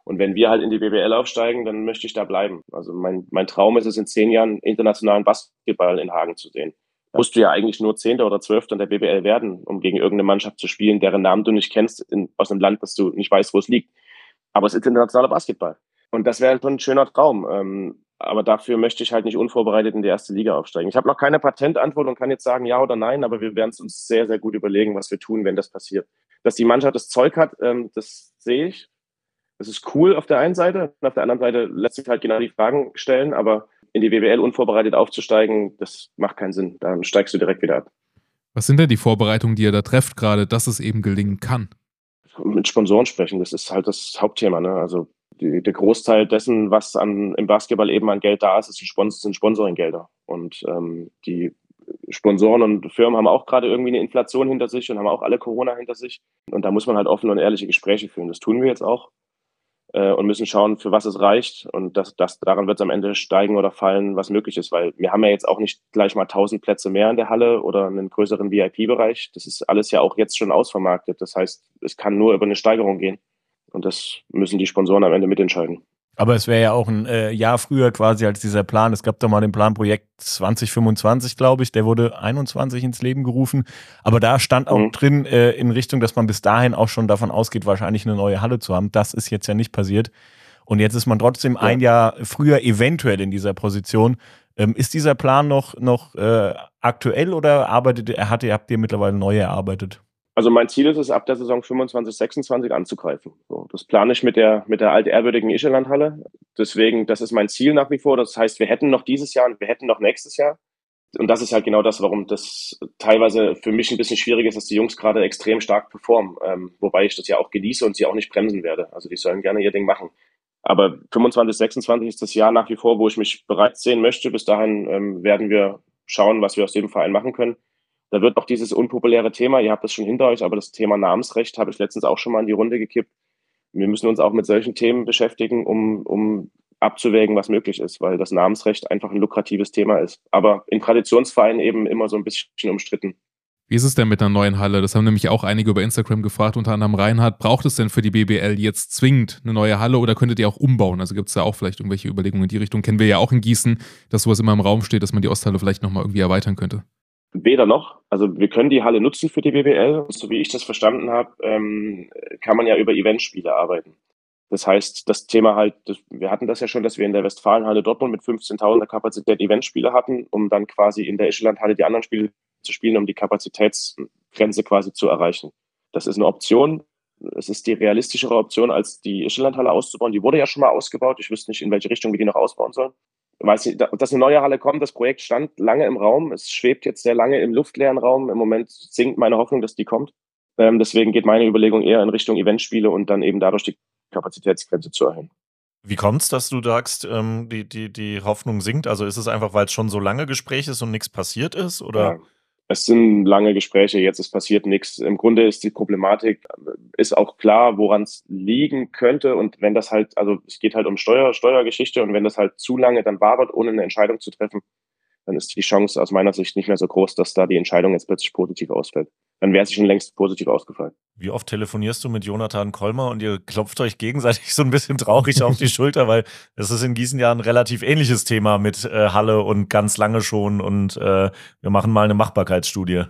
Und wenn wir halt in die BBL aufsteigen, dann möchte ich da bleiben. Also mein, mein Traum ist es, in zehn Jahren internationalen Basketball in Hagen zu sehen. Da musst du ja eigentlich nur Zehnter oder Zwölfter in der BBL werden, um gegen irgendeine Mannschaft zu spielen, deren Namen du nicht kennst, in, aus einem Land, das du nicht weißt, wo es liegt. Aber es ist internationaler Basketball. Und das wäre schon ein schöner Traum. Ähm, aber dafür möchte ich halt nicht unvorbereitet in die erste Liga aufsteigen. Ich habe noch keine Patentantwort und kann jetzt sagen ja oder nein, aber wir werden es uns sehr, sehr gut überlegen, was wir tun, wenn das passiert. Dass die Mannschaft das Zeug hat, ähm, das sehe ich. Das ist cool auf der einen Seite. Und auf der anderen Seite lässt sich halt genau die Fragen stellen, aber in die BWL unvorbereitet aufzusteigen, das macht keinen Sinn. Dann steigst du direkt wieder ab. Was sind denn die Vorbereitungen, die ihr da trefft, gerade, dass es eben gelingen kann? Mit Sponsoren sprechen, das ist halt das Hauptthema. Ne? Also die, der Großteil dessen, was an, im Basketball eben an Geld da ist, ist Sponsor, sind Sponsoringgelder. Und ähm, die Sponsoren und Firmen haben auch gerade irgendwie eine Inflation hinter sich und haben auch alle Corona hinter sich. Und da muss man halt offene und ehrliche Gespräche führen. Das tun wir jetzt auch äh, und müssen schauen, für was es reicht. Und das, das, daran wird es am Ende steigen oder fallen, was möglich ist. Weil wir haben ja jetzt auch nicht gleich mal 1000 Plätze mehr in der Halle oder einen größeren VIP-Bereich. Das ist alles ja auch jetzt schon ausvermarktet. Das heißt, es kann nur über eine Steigerung gehen. Und das müssen die Sponsoren am Ende mitentscheiden. Aber es wäre ja auch ein äh, Jahr früher quasi als dieser Plan. Es gab da mal den Planprojekt 2025, glaube ich. Der wurde 21 ins Leben gerufen. Aber da stand auch Mhm. drin äh, in Richtung, dass man bis dahin auch schon davon ausgeht, wahrscheinlich eine neue Halle zu haben. Das ist jetzt ja nicht passiert. Und jetzt ist man trotzdem ein Jahr früher eventuell in dieser Position. Ähm, ist dieser Plan noch, noch äh, aktuell oder arbeitet, hat habt ihr mittlerweile neu erarbeitet? Also mein Ziel ist es, ab der Saison 25, 26 anzugreifen. So, das plane ich mit der, mit der altehrwürdigen Ischelandhalle. Deswegen, das ist mein Ziel nach wie vor. Das heißt, wir hätten noch dieses Jahr und wir hätten noch nächstes Jahr. Und das ist halt genau das, warum das teilweise für mich ein bisschen schwierig ist, dass die Jungs gerade extrem stark performen. Ähm, wobei ich das ja auch genieße und sie auch nicht bremsen werde. Also die sollen gerne ihr Ding machen. Aber 25, 26 ist das Jahr nach wie vor, wo ich mich bereit sehen möchte. Bis dahin ähm, werden wir schauen, was wir aus dem Verein machen können. Da wird auch dieses unpopuläre Thema, ihr habt das schon hinter euch, aber das Thema Namensrecht habe ich letztens auch schon mal in die Runde gekippt. Wir müssen uns auch mit solchen Themen beschäftigen, um, um abzuwägen, was möglich ist, weil das Namensrecht einfach ein lukratives Thema ist. Aber in Traditionsvereinen eben immer so ein bisschen umstritten. Wie ist es denn mit einer neuen Halle? Das haben nämlich auch einige über Instagram gefragt, unter anderem Reinhard. Braucht es denn für die BBL jetzt zwingend eine neue Halle oder könntet ihr auch umbauen? Also gibt es da auch vielleicht irgendwelche Überlegungen in die Richtung? Kennen wir ja auch in Gießen, dass sowas immer im Raum steht, dass man die Osthalle vielleicht nochmal irgendwie erweitern könnte. Weder noch. Also wir können die Halle nutzen für die BBL. So wie ich das verstanden habe, ähm, kann man ja über Eventspiele arbeiten. Das heißt, das Thema halt, das, wir hatten das ja schon, dass wir in der Westfalenhalle Dortmund mit 15.000er Kapazität Eventspiele hatten, um dann quasi in der Ischelandhalle die anderen Spiele zu spielen, um die Kapazitätsgrenze quasi zu erreichen. Das ist eine Option. Es ist die realistischere Option, als die Ischelandhalle auszubauen. Die wurde ja schon mal ausgebaut. Ich wüsste nicht, in welche Richtung wir die noch ausbauen sollen. Ich weiß nicht, dass eine neue Halle kommt. Das Projekt stand lange im Raum. Es schwebt jetzt sehr lange im luftleeren Raum. Im Moment sinkt meine Hoffnung, dass die kommt. Ähm, deswegen geht meine Überlegung eher in Richtung Eventspiele und dann eben dadurch die Kapazitätsgrenze zu erhöhen. Wie kommt's, dass du sagst, ähm, die, die, die Hoffnung sinkt? Also ist es einfach, weil es schon so lange Gespräch ist und nichts passiert ist? Oder? Ja. Es sind lange Gespräche, jetzt ist passiert nichts. Im Grunde ist die Problematik, ist auch klar, woran es liegen könnte. Und wenn das halt, also es geht halt um Steuer, Steuergeschichte und wenn das halt zu lange dann wabert, ohne eine Entscheidung zu treffen, dann ist die Chance aus meiner Sicht nicht mehr so groß, dass da die Entscheidung jetzt plötzlich positiv ausfällt. Dann wäre sie schon längst positiv ausgefallen. Wie oft telefonierst du mit Jonathan Kolmer und ihr klopft euch gegenseitig so ein bisschen traurig auf die Schulter, weil es ist in Gießen ja ein relativ ähnliches Thema mit äh, Halle und ganz lange schon und äh, wir machen mal eine Machbarkeitsstudie.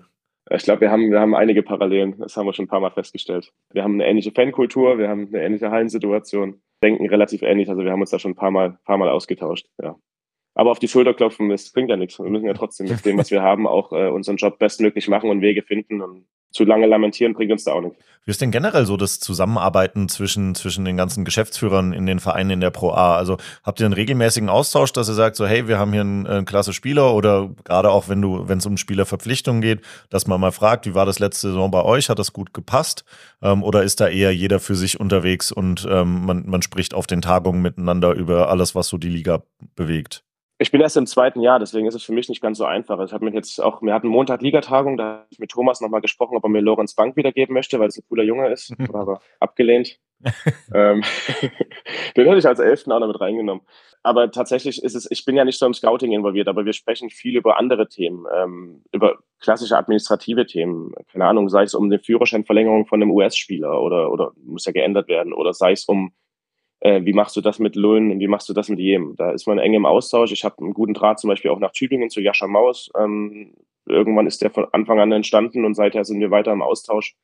Ich glaube, wir haben, wir haben einige Parallelen. Das haben wir schon ein paar Mal festgestellt. Wir haben eine ähnliche Fankultur, wir haben eine ähnliche Hallensituation, denken relativ ähnlich. Also wir haben uns da schon ein paar Mal, paar Mal ausgetauscht. Ja. Aber auf die Schulter klopfen, das bringt ja nichts. Wir müssen ja trotzdem mit dem, was wir haben, auch äh, unseren Job bestmöglich machen und Wege finden. Und zu lange lamentieren bringt uns da auch nichts. Wie ist denn generell so das Zusammenarbeiten zwischen, zwischen den ganzen Geschäftsführern in den Vereinen in der Pro A? Also habt ihr einen regelmäßigen Austausch, dass ihr sagt, so hey, wir haben hier einen, einen klasse Spieler oder gerade auch wenn du, wenn es um Spielerverpflichtungen geht, dass man mal fragt, wie war das letzte Saison bei euch? Hat das gut gepasst? Ähm, oder ist da eher jeder für sich unterwegs und ähm, man, man spricht auf den Tagungen miteinander über alles, was so die Liga bewegt? Ich bin erst im zweiten Jahr, deswegen ist es für mich nicht ganz so einfach. Ich habe mir jetzt auch, wir hatten Montag Ligatagung, da habe ich mit Thomas nochmal gesprochen, ob er mir Lorenz Bank wiedergeben möchte, weil es ein cooler Junge ist. Aber abgelehnt. ähm, den hätte ich als Elften auch noch mit reingenommen. Aber tatsächlich ist es, ich bin ja nicht so im Scouting involviert, aber wir sprechen viel über andere Themen, ähm, über klassische administrative Themen. Keine Ahnung, sei es um eine Führerscheinverlängerung von einem US-Spieler oder, oder muss ja geändert werden oder sei es um äh, wie machst du das mit Löhnen, wie machst du das mit jedem? Da ist man eng im Austausch. Ich habe einen guten Draht zum Beispiel auch nach Tübingen zu Jascha Maus. Ähm, irgendwann ist der von Anfang an entstanden und seither sind wir weiter im Austausch.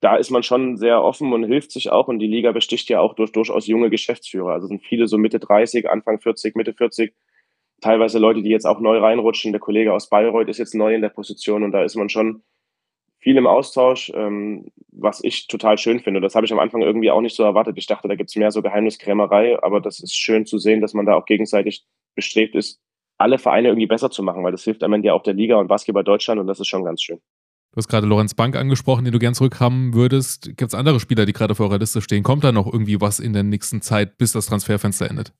Da ist man schon sehr offen und hilft sich auch und die Liga besticht ja auch durch durchaus junge Geschäftsführer. Also sind viele so Mitte 30, Anfang 40, Mitte 40. Teilweise Leute, die jetzt auch neu reinrutschen. Der Kollege aus Bayreuth ist jetzt neu in der Position und da ist man schon viel im Austausch, ähm, was ich total schön finde. Das habe ich am Anfang irgendwie auch nicht so erwartet. Ich dachte, da gibt es mehr so Geheimniskrämerei, aber das ist schön zu sehen, dass man da auch gegenseitig bestrebt ist, alle Vereine irgendwie besser zu machen, weil das hilft am Ende ja auch der Liga und Basketball Deutschland und das ist schon ganz schön. Du hast gerade Lorenz Bank angesprochen, den du gern zurückhaben würdest. Gibt es andere Spieler, die gerade auf eurer Liste stehen? Kommt da noch irgendwie was in der nächsten Zeit, bis das Transferfenster endet?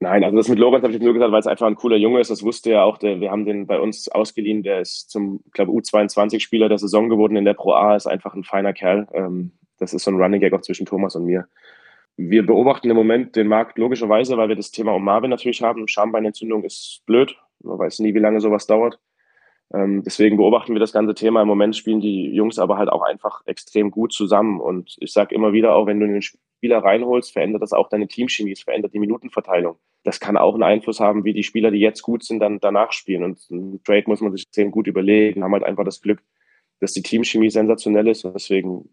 Nein, also das mit Lorenz habe ich nur gesagt, weil es einfach ein cooler Junge ist. Das wusste ja auch, der, wir haben den bei uns ausgeliehen. Der ist zum, ich glaube, U22-Spieler der Saison geworden in der Pro A, ist einfach ein feiner Kerl. Ähm, das ist so ein Running Gag auch zwischen Thomas und mir. Wir beobachten im Moment den Markt logischerweise, weil wir das Thema um Marvin natürlich haben. Schambeinentzündung ist blöd. Man weiß nie, wie lange sowas dauert. Ähm, deswegen beobachten wir das ganze Thema. Im Moment spielen die Jungs aber halt auch einfach extrem gut zusammen. Und ich sage immer wieder, auch wenn du einen Spieler reinholst, verändert das auch deine Teamchemie, es verändert die Minutenverteilung. Das kann auch einen Einfluss haben, wie die Spieler, die jetzt gut sind, dann danach spielen. Und ein Trade muss man sich extrem gut überlegen, haben halt einfach das Glück, dass die Teamchemie sensationell ist. Und deswegen,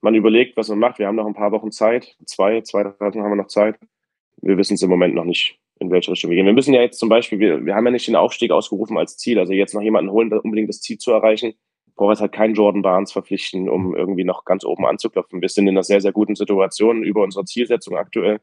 man überlegt, was man macht. Wir haben noch ein paar Wochen Zeit. Zwei, zwei, drei Wochen haben wir noch Zeit. Wir wissen es im Moment noch nicht, in welche Richtung wir gehen. Wir müssen ja jetzt zum Beispiel, wir, wir haben ja nicht den Aufstieg ausgerufen als Ziel. Also jetzt noch jemanden holen, unbedingt das Ziel zu erreichen. Braucht jetzt halt keinen Jordan Barnes verpflichten, um irgendwie noch ganz oben anzuklopfen. Wir sind in einer sehr, sehr guten Situation über unsere Zielsetzung aktuell.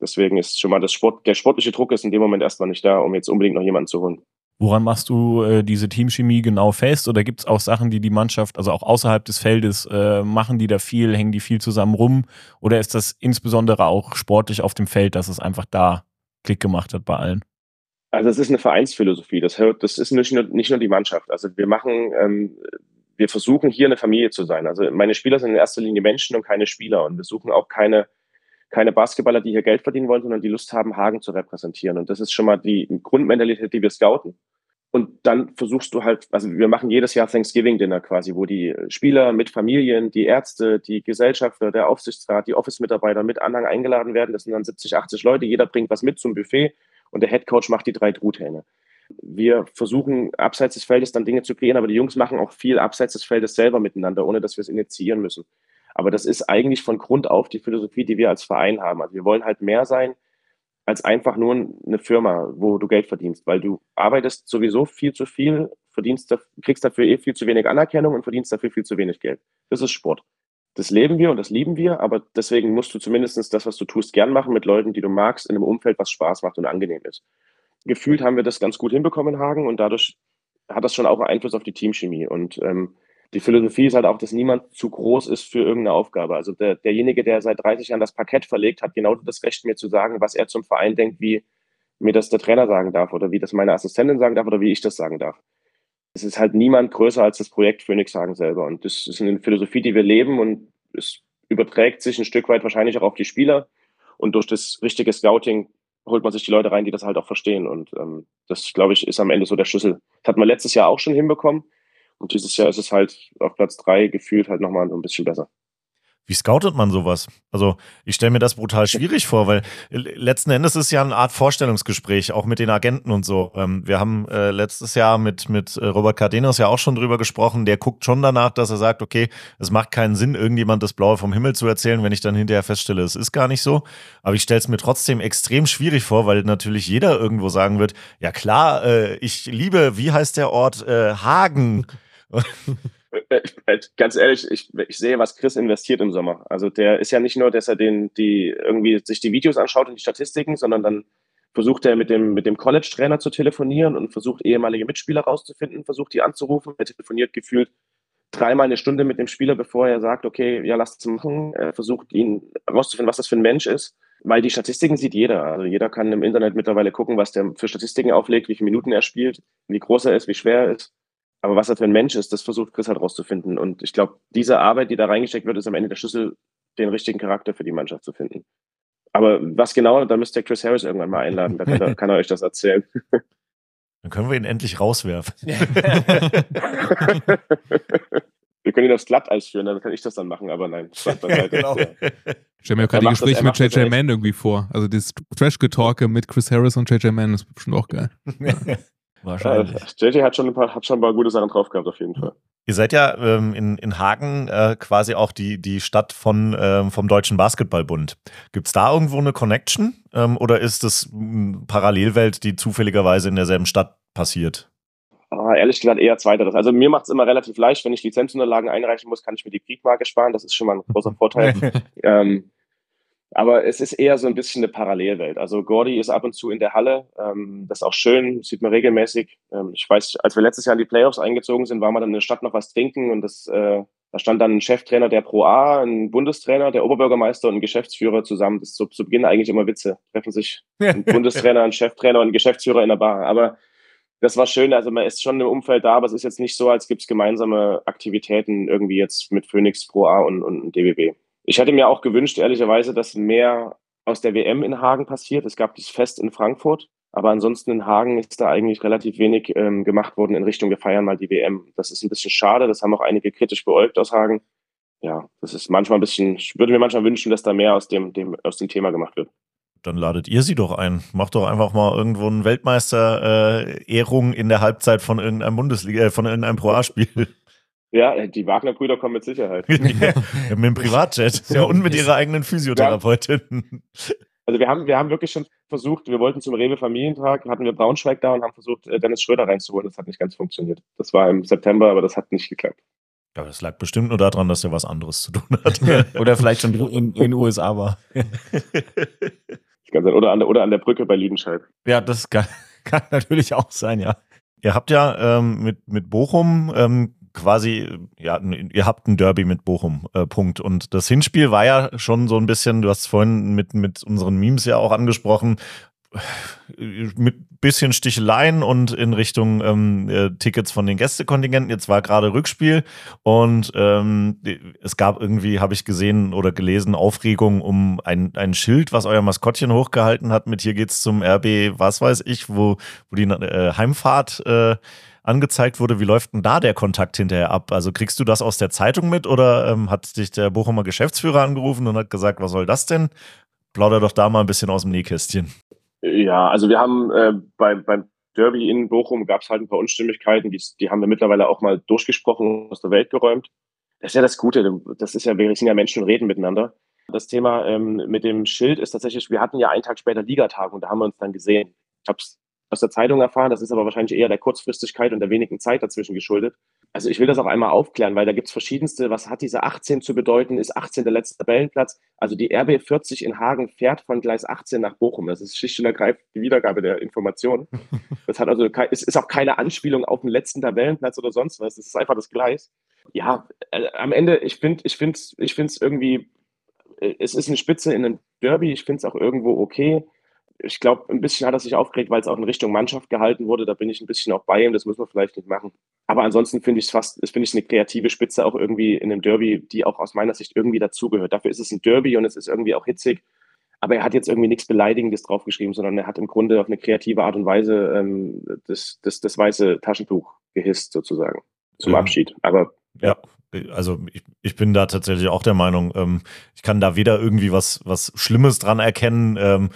Deswegen ist schon mal das Sport, der sportliche Druck ist in dem Moment erstmal nicht da, um jetzt unbedingt noch jemanden zu holen. Woran machst du äh, diese Teamchemie genau fest? Oder gibt es auch Sachen, die die Mannschaft, also auch außerhalb des Feldes, äh, machen die da viel, hängen die viel zusammen rum? Oder ist das insbesondere auch sportlich auf dem Feld, dass es einfach da Klick gemacht hat bei allen? Also es ist eine Vereinsphilosophie. Das, hört, das ist nicht nur, nicht nur die Mannschaft. Also wir machen, ähm, wir versuchen hier eine Familie zu sein. Also meine Spieler sind in erster Linie Menschen und keine Spieler. Und wir suchen auch keine, keine Basketballer, die hier Geld verdienen wollen, sondern die Lust haben, Hagen zu repräsentieren. Und das ist schon mal die Grundmentalität, die wir scouten. Und dann versuchst du halt, also wir machen jedes Jahr Thanksgiving-Dinner quasi, wo die Spieler mit Familien, die Ärzte, die Gesellschafter, der Aufsichtsrat, die Office-Mitarbeiter mit Anhang eingeladen werden. Das sind dann 70, 80 Leute. Jeder bringt was mit zum Buffet und der Headcoach macht die drei Truthähne. Wir versuchen abseits des Feldes dann Dinge zu kreieren, aber die Jungs machen auch viel abseits des Feldes selber miteinander, ohne dass wir es initiieren müssen. Aber das ist eigentlich von Grund auf die Philosophie, die wir als Verein haben. Also wir wollen halt mehr sein als einfach nur eine Firma, wo du Geld verdienst, weil du arbeitest sowieso viel zu viel, verdienst, kriegst dafür eh viel zu wenig Anerkennung und verdienst dafür viel zu wenig Geld. Das ist Sport. Das leben wir und das lieben wir, aber deswegen musst du zumindest das, was du tust, gern machen mit Leuten, die du magst, in einem Umfeld, was Spaß macht und angenehm ist. Gefühlt haben wir das ganz gut hinbekommen in Hagen und dadurch hat das schon auch Einfluss auf die Teamchemie. Und ähm, die Philosophie ist halt auch, dass niemand zu groß ist für irgendeine Aufgabe. Also der, derjenige, der seit 30 Jahren das Parkett verlegt, hat genau das Recht, mir zu sagen, was er zum Verein denkt, wie mir das der Trainer sagen darf oder wie das meine Assistentin sagen darf oder wie ich das sagen darf. Es ist halt niemand größer als das Projekt Phoenix Hagen selber. Und das ist eine Philosophie, die wir leben und es überträgt sich ein Stück weit wahrscheinlich auch auf die Spieler. Und durch das richtige Scouting holt man sich die Leute rein, die das halt auch verstehen. Und ähm, das, glaube ich, ist am Ende so der Schlüssel. Das hat man letztes Jahr auch schon hinbekommen. Und dieses Jahr ist es halt auf Platz drei gefühlt halt nochmal ein bisschen besser. Wie scoutet man sowas? Also ich stelle mir das brutal schwierig vor, weil letzten Endes ist ja eine Art Vorstellungsgespräch, auch mit den Agenten und so. Ähm, wir haben äh, letztes Jahr mit, mit äh, Robert Cardenas ja auch schon drüber gesprochen. Der guckt schon danach, dass er sagt, okay, es macht keinen Sinn, irgendjemand das Blaue vom Himmel zu erzählen, wenn ich dann hinterher feststelle, es ist gar nicht so. Aber ich stelle es mir trotzdem extrem schwierig vor, weil natürlich jeder irgendwo sagen wird, ja klar, äh, ich liebe, wie heißt der Ort, äh, Hagen. Äh, äh, ganz ehrlich, ich, ich sehe, was Chris investiert im Sommer. Also der ist ja nicht nur, dass er den, die irgendwie sich die Videos anschaut und die Statistiken, sondern dann versucht er mit dem, mit dem College-Trainer zu telefonieren und versucht ehemalige Mitspieler rauszufinden, versucht die anzurufen. Er telefoniert gefühlt dreimal eine Stunde mit dem Spieler, bevor er sagt, okay, ja, lass es machen. Er versucht ihn rauszufinden, was das für ein Mensch ist. Weil die Statistiken sieht jeder. Also jeder kann im Internet mittlerweile gucken, was der für Statistiken auflegt, wie viele Minuten er spielt, wie groß er ist, wie schwer er ist. Aber was er für ein Mensch ist, das versucht Chris halt rauszufinden. Und ich glaube, diese Arbeit, die da reingesteckt wird, ist am Ende der Schlüssel, den richtigen Charakter für die Mannschaft zu finden. Aber was genau, da müsst ihr Chris Harris irgendwann mal einladen, da kann, er, kann er euch das erzählen. Dann können wir ihn endlich rauswerfen. wir können ihn aufs Glatteis führen, dann kann ich das dann machen, aber nein. genau. Ich stelle mir gerade die Gespräche mit JJ Mann irgendwie vor. Also das Trash-Getalke mit Chris Harris und JJ Mann ist bestimmt auch geil. Wahrscheinlich. Äh, JJ hat schon, ein paar, hat schon ein paar gute Sachen drauf gehabt, auf jeden Fall. Ihr seid ja ähm, in, in Hagen äh, quasi auch die, die Stadt von, ähm, vom Deutschen Basketballbund. Gibt es da irgendwo eine Connection ähm, oder ist es eine Parallelwelt, die zufälligerweise in derselben Stadt passiert? Ah, ehrlich gesagt eher zweiteres. Also mir macht es immer relativ leicht, wenn ich Lizenzunterlagen einreichen muss, kann ich mir die Briefmarke sparen. Das ist schon mal ein großer Vorteil. ähm, aber es ist eher so ein bisschen eine Parallelwelt. Also Gordy ist ab und zu in der Halle. Ähm, das ist auch schön, sieht man regelmäßig. Ähm, ich weiß, als wir letztes Jahr in die Playoffs eingezogen sind, waren wir dann in der Stadt noch was trinken und das, äh, da stand dann ein Cheftrainer der Pro A, ein Bundestrainer, der Oberbürgermeister und ein Geschäftsführer zusammen. Das ist so, zu Beginn eigentlich immer Witze. Treffen sich ein Bundestrainer, ein Cheftrainer und ein Geschäftsführer in der Bar. Aber das war schön. Also man ist schon im Umfeld da, aber es ist jetzt nicht so, als gibt es gemeinsame Aktivitäten irgendwie jetzt mit Phoenix Pro A und, und DBB. Ich hätte mir auch gewünscht, ehrlicherweise, dass mehr aus der WM in Hagen passiert. Es gab dieses Fest in Frankfurt, aber ansonsten in Hagen ist da eigentlich relativ wenig ähm, gemacht worden in Richtung, wir feiern mal die WM. Das ist ein bisschen schade, das haben auch einige kritisch beäugt aus Hagen. ja, das ist manchmal ein bisschen, ich würde mir manchmal wünschen, dass da mehr aus dem, dem, aus dem Thema gemacht wird. Dann ladet ihr sie doch ein. Macht doch einfach mal irgendwo eine Weltmeister-Ehrung in der Halbzeit von irgendeinem Bundesliga, äh, von irgendeinem Pro A-Spiel. Ja, die Wagner-Brüder kommen mit Sicherheit. ja, mit dem Privatjet Ja, und mit ihrer eigenen Physiotherapeutin. Also wir haben, wir haben wirklich schon versucht, wir wollten zum Rewe Familientag, hatten wir Braunschweig da und haben versucht, äh, Dennis Schröder reinzuholen. Das hat nicht ganz funktioniert. Das war im September, aber das hat nicht geklappt. Ja, das lag bestimmt nur daran, dass er was anderes zu tun hat. Oder vielleicht schon in, in den USA war. Das kann sein. Oder, an der, oder an der Brücke bei Liedenscheid. Ja, das kann, kann natürlich auch sein, ja. Ihr habt ja ähm, mit, mit Bochum ähm, quasi, ja, ihr habt ein Derby mit Bochum, äh, Punkt. Und das Hinspiel war ja schon so ein bisschen, du hast es vorhin mit, mit unseren Memes ja auch angesprochen, mit bisschen Sticheleien und in Richtung ähm, äh, Tickets von den Gästekontingenten. Jetzt war gerade Rückspiel und ähm, es gab irgendwie, habe ich gesehen oder gelesen, Aufregung um ein, ein Schild, was euer Maskottchen hochgehalten hat mit hier geht's zum RB, was weiß ich, wo, wo die äh, Heimfahrt äh, angezeigt wurde. Wie läuft denn da der Kontakt hinterher ab? Also kriegst du das aus der Zeitung mit oder ähm, hat dich der Bochumer Geschäftsführer angerufen und hat gesagt, was soll das denn? Plauder doch da mal ein bisschen aus dem Nähkästchen. Ja, also wir haben äh, bei, beim Derby in Bochum gab es halt ein paar Unstimmigkeiten, die, die haben wir mittlerweile auch mal durchgesprochen, aus der Welt geräumt. Das ist ja das Gute, das ist ja, wir sind ja Menschen und reden miteinander. Das Thema ähm, mit dem Schild ist tatsächlich, wir hatten ja einen Tag später Ligatagung, da haben wir uns dann gesehen. Ich habe es aus der Zeitung erfahren, das ist aber wahrscheinlich eher der Kurzfristigkeit und der wenigen Zeit dazwischen geschuldet. Also ich will das auch einmal aufklären, weil da gibt es verschiedenste, was hat diese 18 zu bedeuten? Ist 18 der letzte Tabellenplatz? Also die RB 40 in Hagen fährt von Gleis 18 nach Bochum. Das ist schlicht und ergreifend die Wiedergabe der Information. Das hat also, es ist auch keine Anspielung auf den letzten Tabellenplatz oder sonst was. Es ist einfach das Gleis. Ja, äh, am Ende, ich finde, ich finde, ich finde es irgendwie, äh, es ist eine Spitze in einem Derby. Ich finde es auch irgendwo okay ich glaube, ein bisschen hat er sich aufgeregt, weil es auch in Richtung Mannschaft gehalten wurde. Da bin ich ein bisschen auch bei ihm. Das muss man vielleicht nicht machen. Aber ansonsten finde ich es fast, finde ich eine kreative Spitze auch irgendwie in einem Derby, die auch aus meiner Sicht irgendwie dazugehört. Dafür ist es ein Derby und es ist irgendwie auch hitzig. Aber er hat jetzt irgendwie nichts Beleidigendes draufgeschrieben, sondern er hat im Grunde auf eine kreative Art und Weise ähm, das, das, das weiße Taschentuch gehisst, sozusagen, zum Ja. Abschied. Aber Ja, also ich, ich bin da tatsächlich auch der Meinung, ähm, ich kann da weder irgendwie was, was Schlimmes dran erkennen, ähm,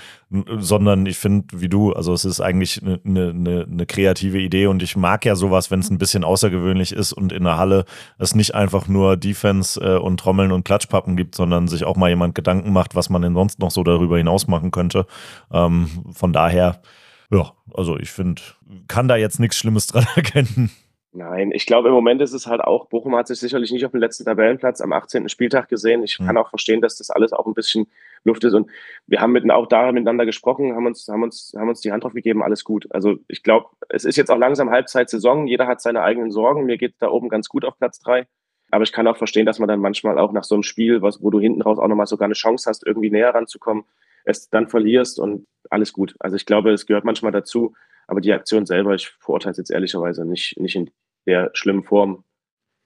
sondern ich finde, wie du, also es ist eigentlich eine ne, ne, ne kreative Idee und ich mag ja sowas, wenn es ein bisschen außergewöhnlich ist und in der Halle es nicht einfach nur Defense äh, und Trommeln und Klatschpappen gibt, sondern sich auch mal jemand Gedanken macht, was man denn sonst noch so darüber hinaus machen könnte. Ähm, von daher, ja, also ich finde, kann da jetzt nichts Schlimmes dran erkennen. Nein, ich glaube, im Moment ist es halt auch, Bochum hat sich sicherlich nicht auf dem letzten Tabellenplatz am 18. Spieltag gesehen. Ich Mhm. kann auch verstehen, dass das alles auch ein bisschen Luft ist. Und wir haben mit, auch da miteinander gesprochen, haben uns, haben, uns, haben uns die Hand drauf gegeben, alles gut. Also ich glaube, es ist jetzt auch langsam Halbzeitsaison, jeder hat seine eigenen Sorgen. Mir geht da oben ganz gut auf Platz drei. Aber ich kann auch verstehen, dass man dann manchmal auch nach so einem Spiel, was, wo du hinten raus auch nochmal sogar eine Chance hast, irgendwie näher ranzukommen, es dann verlierst und alles gut. Also ich glaube, es gehört manchmal dazu. Aber die Aktion selber, ich verurteile es jetzt ehrlicherweise nicht, nicht in der schlimmen Form.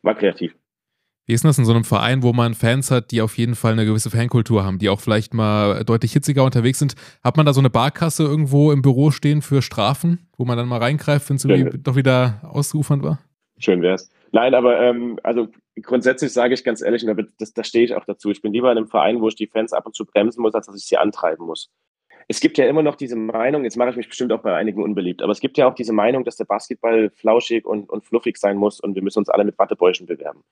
War kreativ. Wie ist denn das in so einem Verein, wo man Fans hat, die auf jeden Fall eine gewisse Fankultur haben, die auch vielleicht mal deutlich hitziger unterwegs sind? Hat man da so eine Barkasse irgendwo im Büro stehen für Strafen, wo man dann mal reingreift, wenn es irgendwie doch wieder ausufernd war? Schön wär's. Nein, aber ähm, also grundsätzlich sage ich ganz ehrlich, und da, das, da stehe ich auch dazu. Ich bin lieber in einem Verein, wo ich die Fans ab und zu bremsen muss, als dass ich sie antreiben muss. Es gibt ja immer noch diese Meinung, jetzt mache ich mich bestimmt auch bei einigen unbeliebt, aber es gibt ja auch diese Meinung, dass der Basketball flauschig und, und fluffig sein muss und wir müssen uns alle mit Wattebäuschen bewerben.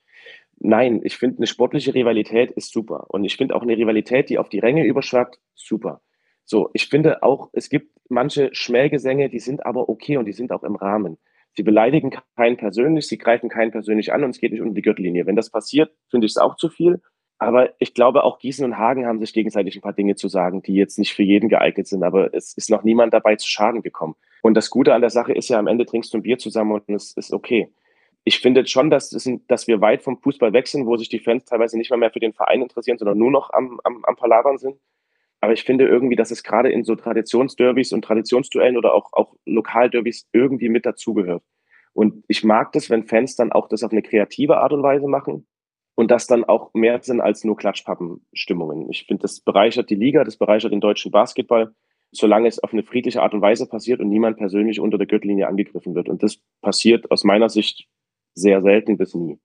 Nein, ich finde, eine sportliche Rivalität ist super. Und ich finde auch eine Rivalität, die auf die Ränge überschwappt, super. So, ich finde auch, es gibt manche Schmähgesänge, die sind aber okay und die sind auch im Rahmen. Sie beleidigen keinen persönlich, sie greifen keinen persönlich an und es geht nicht unter die Gürtellinie. Wenn das passiert, finde ich es auch zu viel. Aber ich glaube, auch Gießen und Hagen haben sich gegenseitig ein paar Dinge zu sagen, die jetzt nicht für jeden geeignet sind. Aber es ist noch niemand dabei zu Schaden gekommen. Und das Gute an der Sache ist ja, am Ende trinkst du ein Bier zusammen und es ist okay. Ich finde schon, dass, dass wir weit vom Fußball weg sind, wo sich die Fans teilweise nicht mal mehr für den Verein interessieren, sondern nur noch am, am, am Palavern sind. Aber ich finde irgendwie, dass es gerade in so Traditionsderbys und Traditionsduellen oder auch, auch Lokalderbys irgendwie mit dazugehört. Und ich mag das, wenn Fans dann auch das auf eine kreative Art und Weise machen und das dann auch mehr sind als nur Klatschpappenstimmungen. Ich finde, das bereichert die Liga, das bereichert den deutschen Basketball, solange es auf eine friedliche Art und Weise passiert und niemand persönlich unter der Gürtellinie angegriffen wird. Und das passiert aus meiner Sicht sehr selten bis nie.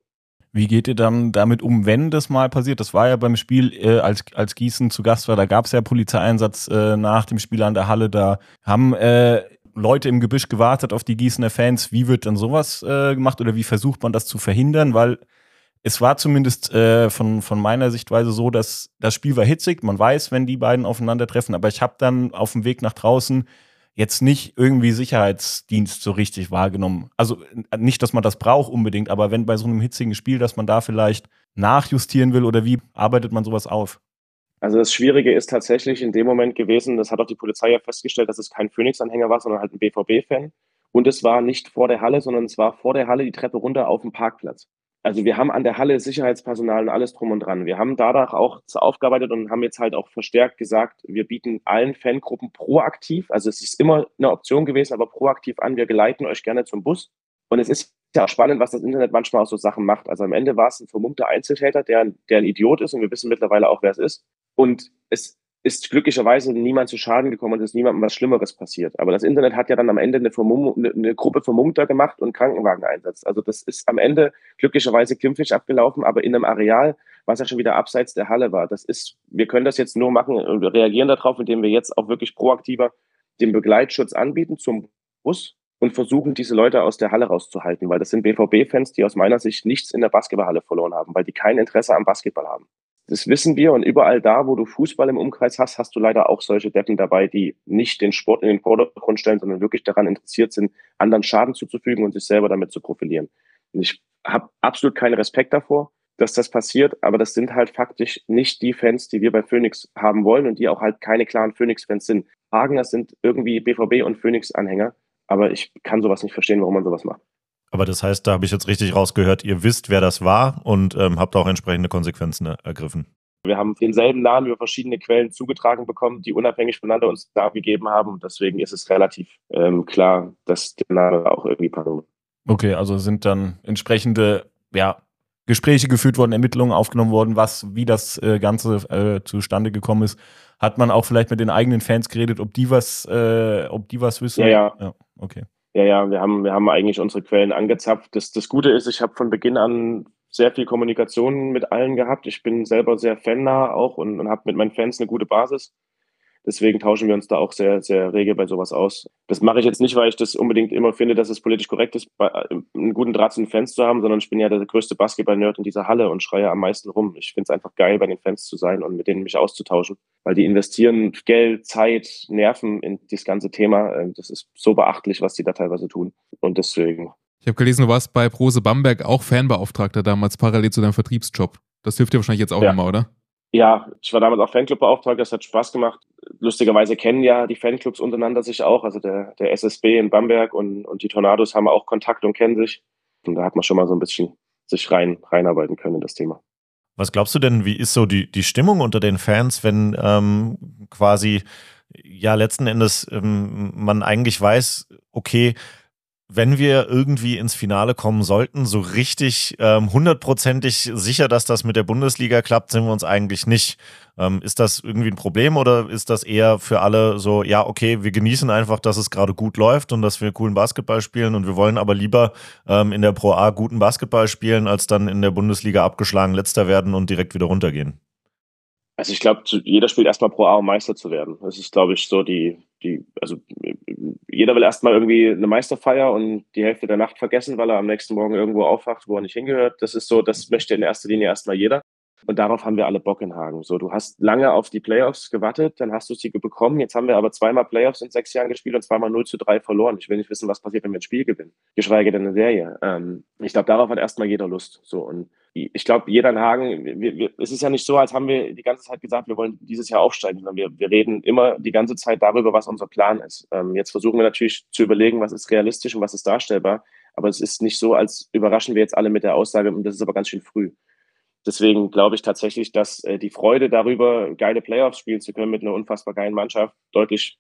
Wie geht ihr dann damit um, wenn das mal passiert? Das war ja beim Spiel, äh, als, als Gießen zu Gast war, da gab es ja Polizeieinsatz äh, nach dem Spiel an der Halle. Da haben äh, Leute im Gebüsch gewartet auf die Gießener Fans. Wie wird dann sowas äh, gemacht oder wie versucht man das zu verhindern? Weil es war zumindest äh, von, von meiner Sichtweise so, dass das Spiel war hitzig. Man weiß, wenn die beiden aufeinandertreffen, aber ich habe dann auf dem Weg nach draußen jetzt nicht irgendwie Sicherheitsdienst so richtig wahrgenommen. Also nicht, dass man das braucht unbedingt, aber wenn bei so einem hitzigen Spiel, dass man da vielleicht nachjustieren will oder wie arbeitet man sowas auf? Also das Schwierige ist tatsächlich in dem Moment gewesen, das hat auch die Polizei ja festgestellt, dass es kein Phoenix-Anhänger war, sondern halt ein BVB-Fan. Und es war nicht vor der Halle, sondern es war vor der Halle die Treppe runter auf dem Parkplatz also wir haben an der Halle Sicherheitspersonal und alles drum und dran. Wir haben dadurch auch aufgearbeitet und haben jetzt halt auch verstärkt gesagt, wir bieten allen Fangruppen proaktiv, also es ist immer eine Option gewesen, aber proaktiv an, wir geleiten euch gerne zum Bus. Und es ist ja auch spannend, was das Internet manchmal aus so Sachen macht. Also am Ende war es ein vermummter Einzeltäter, der, der ein Idiot ist und wir wissen mittlerweile auch, wer es ist. Und es ist glücklicherweise niemand zu Schaden gekommen und es ist niemandem was Schlimmeres passiert. Aber das Internet hat ja dann am Ende eine, Vermumm eine, eine Gruppe Vermummter gemacht und Krankenwagen einsetzt. Also das ist am Ende glücklicherweise glimpflich abgelaufen, aber in einem Areal, was ja schon wieder abseits der Halle war. Das ist, wir können das jetzt nur machen und reagieren darauf, indem wir jetzt auch wirklich proaktiver den Begleitschutz anbieten zum Bus und versuchen, diese Leute aus der Halle rauszuhalten, weil das sind BVB-Fans, die aus meiner Sicht nichts in der Basketballhalle verloren haben, weil die kein Interesse am Basketball haben. Das wissen wir und überall da, wo du Fußball im Umkreis hast, hast du leider auch solche Deppen dabei, die nicht den Sport in den Vordergrund stellen, sondern wirklich daran interessiert sind, anderen Schaden zuzufügen und sich selber damit zu profilieren. Und ich habe absolut keinen Respekt davor, dass das passiert, aber das sind halt faktisch nicht die Fans, die wir bei Phoenix haben wollen und die auch halt keine klaren Phoenix-Fans sind. Hagener sind irgendwie BVB und Phoenix-Anhänger, aber ich kann sowas nicht verstehen, warum man sowas macht. Aber das heißt, da habe ich jetzt richtig rausgehört, ihr wisst, wer das war und ähm, habt auch entsprechende Konsequenzen ergriffen. Wir haben denselben Namen über verschiedene Quellen zugetragen bekommen, die unabhängig voneinander uns da gegeben haben. Und deswegen ist es relativ ähm, klar, dass der Name auch irgendwie passen Okay, also sind dann entsprechende ja, Gespräche geführt worden, Ermittlungen aufgenommen worden, was, wie das äh, Ganze äh, zustande gekommen ist. Hat man auch vielleicht mit den eigenen Fans geredet, ob die was, äh, ob die was wissen? Ja, ja. ja okay. Ja, ja, wir haben, wir haben eigentlich unsere Quellen angezapft. Das, das Gute ist, ich habe von Beginn an sehr viel Kommunikation mit allen gehabt. Ich bin selber sehr fannah auch und, und habe mit meinen Fans eine gute Basis. Deswegen tauschen wir uns da auch sehr, sehr rege bei sowas aus. Das mache ich jetzt nicht, weil ich das unbedingt immer finde, dass es politisch korrekt ist, einen guten Draht zu den Fans zu haben, sondern ich bin ja der größte Basketball-Nerd in dieser Halle und schreie am meisten rum. Ich finde es einfach geil, bei den Fans zu sein und mit denen mich auszutauschen, weil die investieren Geld, Zeit, Nerven in das ganze Thema. Ähm, das ist so beachtlich, was die da teilweise tun. Und deswegen. Ich habe gelesen, du warst bei Prose Bamberg auch Fanbeauftragter damals parallel zu deinem Vertriebsjob. Das hilft dir wahrscheinlich jetzt auch ja. nochmal, oder? Ja, ich war damals auch Fanclub-Beauftragter, das hat Spaß gemacht. Lustigerweise kennen ja die Fanclubs untereinander sich auch. Also der, der SSB in Bamberg und, und die Tornados haben auch Kontakt und kennen sich. Und da hat man schon mal so ein bisschen sich rein, reinarbeiten können in das Thema. Was glaubst du denn, wie ist so die, die Stimmung unter den Fans, wenn ähm, quasi ja letzten Endes ähm, man eigentlich weiß, okay, wenn wir irgendwie ins Finale kommen sollten, so richtig ähm, hundertprozentig sicher, dass das mit der Bundesliga klappt, sind wir uns eigentlich nicht. Ähm, ist das irgendwie ein Problem oder ist das eher für alle so, ja, okay, wir genießen einfach, dass es gerade gut läuft und dass wir coolen Basketball spielen und wir wollen aber lieber ähm, in der Pro A guten Basketball spielen, als dann in der Bundesliga abgeschlagen letzter werden und direkt wieder runtergehen? Also ich glaube, jeder spielt erstmal Pro A, um Meister zu werden. Das ist, glaube ich, so die, die, also jeder will erstmal irgendwie eine Meisterfeier und die Hälfte der Nacht vergessen, weil er am nächsten Morgen irgendwo aufwacht, wo er nicht hingehört. Das ist so, das möchte in erster Linie erstmal jeder. Und darauf haben wir alle Bock in Hagen. So, du hast lange auf die Playoffs gewartet, dann hast du sie bekommen. Jetzt haben wir aber zweimal Playoffs in sechs Jahren gespielt und zweimal 0 zu 3 verloren. Ich will nicht wissen, was passiert, wenn wir ein Spiel gewinnen. Geschweige denn eine Serie. Ähm, ich glaube, darauf hat erstmal jeder Lust. So, und ich glaube, jeder in Hagen, wir, wir, es ist ja nicht so, als haben wir die ganze Zeit gesagt, wir wollen dieses Jahr aufsteigen, sondern wir, wir reden immer die ganze Zeit darüber, was unser Plan ist. Ähm, jetzt versuchen wir natürlich zu überlegen, was ist realistisch und was ist darstellbar. Aber es ist nicht so, als überraschen wir jetzt alle mit der Aussage, und das ist aber ganz schön früh. Deswegen glaube ich tatsächlich, dass äh, die Freude darüber, geile Playoffs spielen zu können mit einer unfassbar geilen Mannschaft, deutlich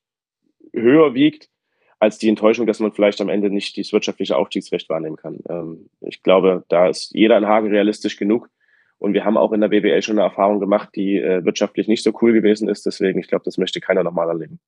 höher wiegt als die Enttäuschung, dass man vielleicht am Ende nicht das wirtschaftliche Aufstiegsrecht wahrnehmen kann. Ähm, ich glaube, da ist jeder in Hagen realistisch genug. Und wir haben auch in der BWL schon eine Erfahrung gemacht, die äh, wirtschaftlich nicht so cool gewesen ist. Deswegen, ich glaube, das möchte keiner nochmal erleben.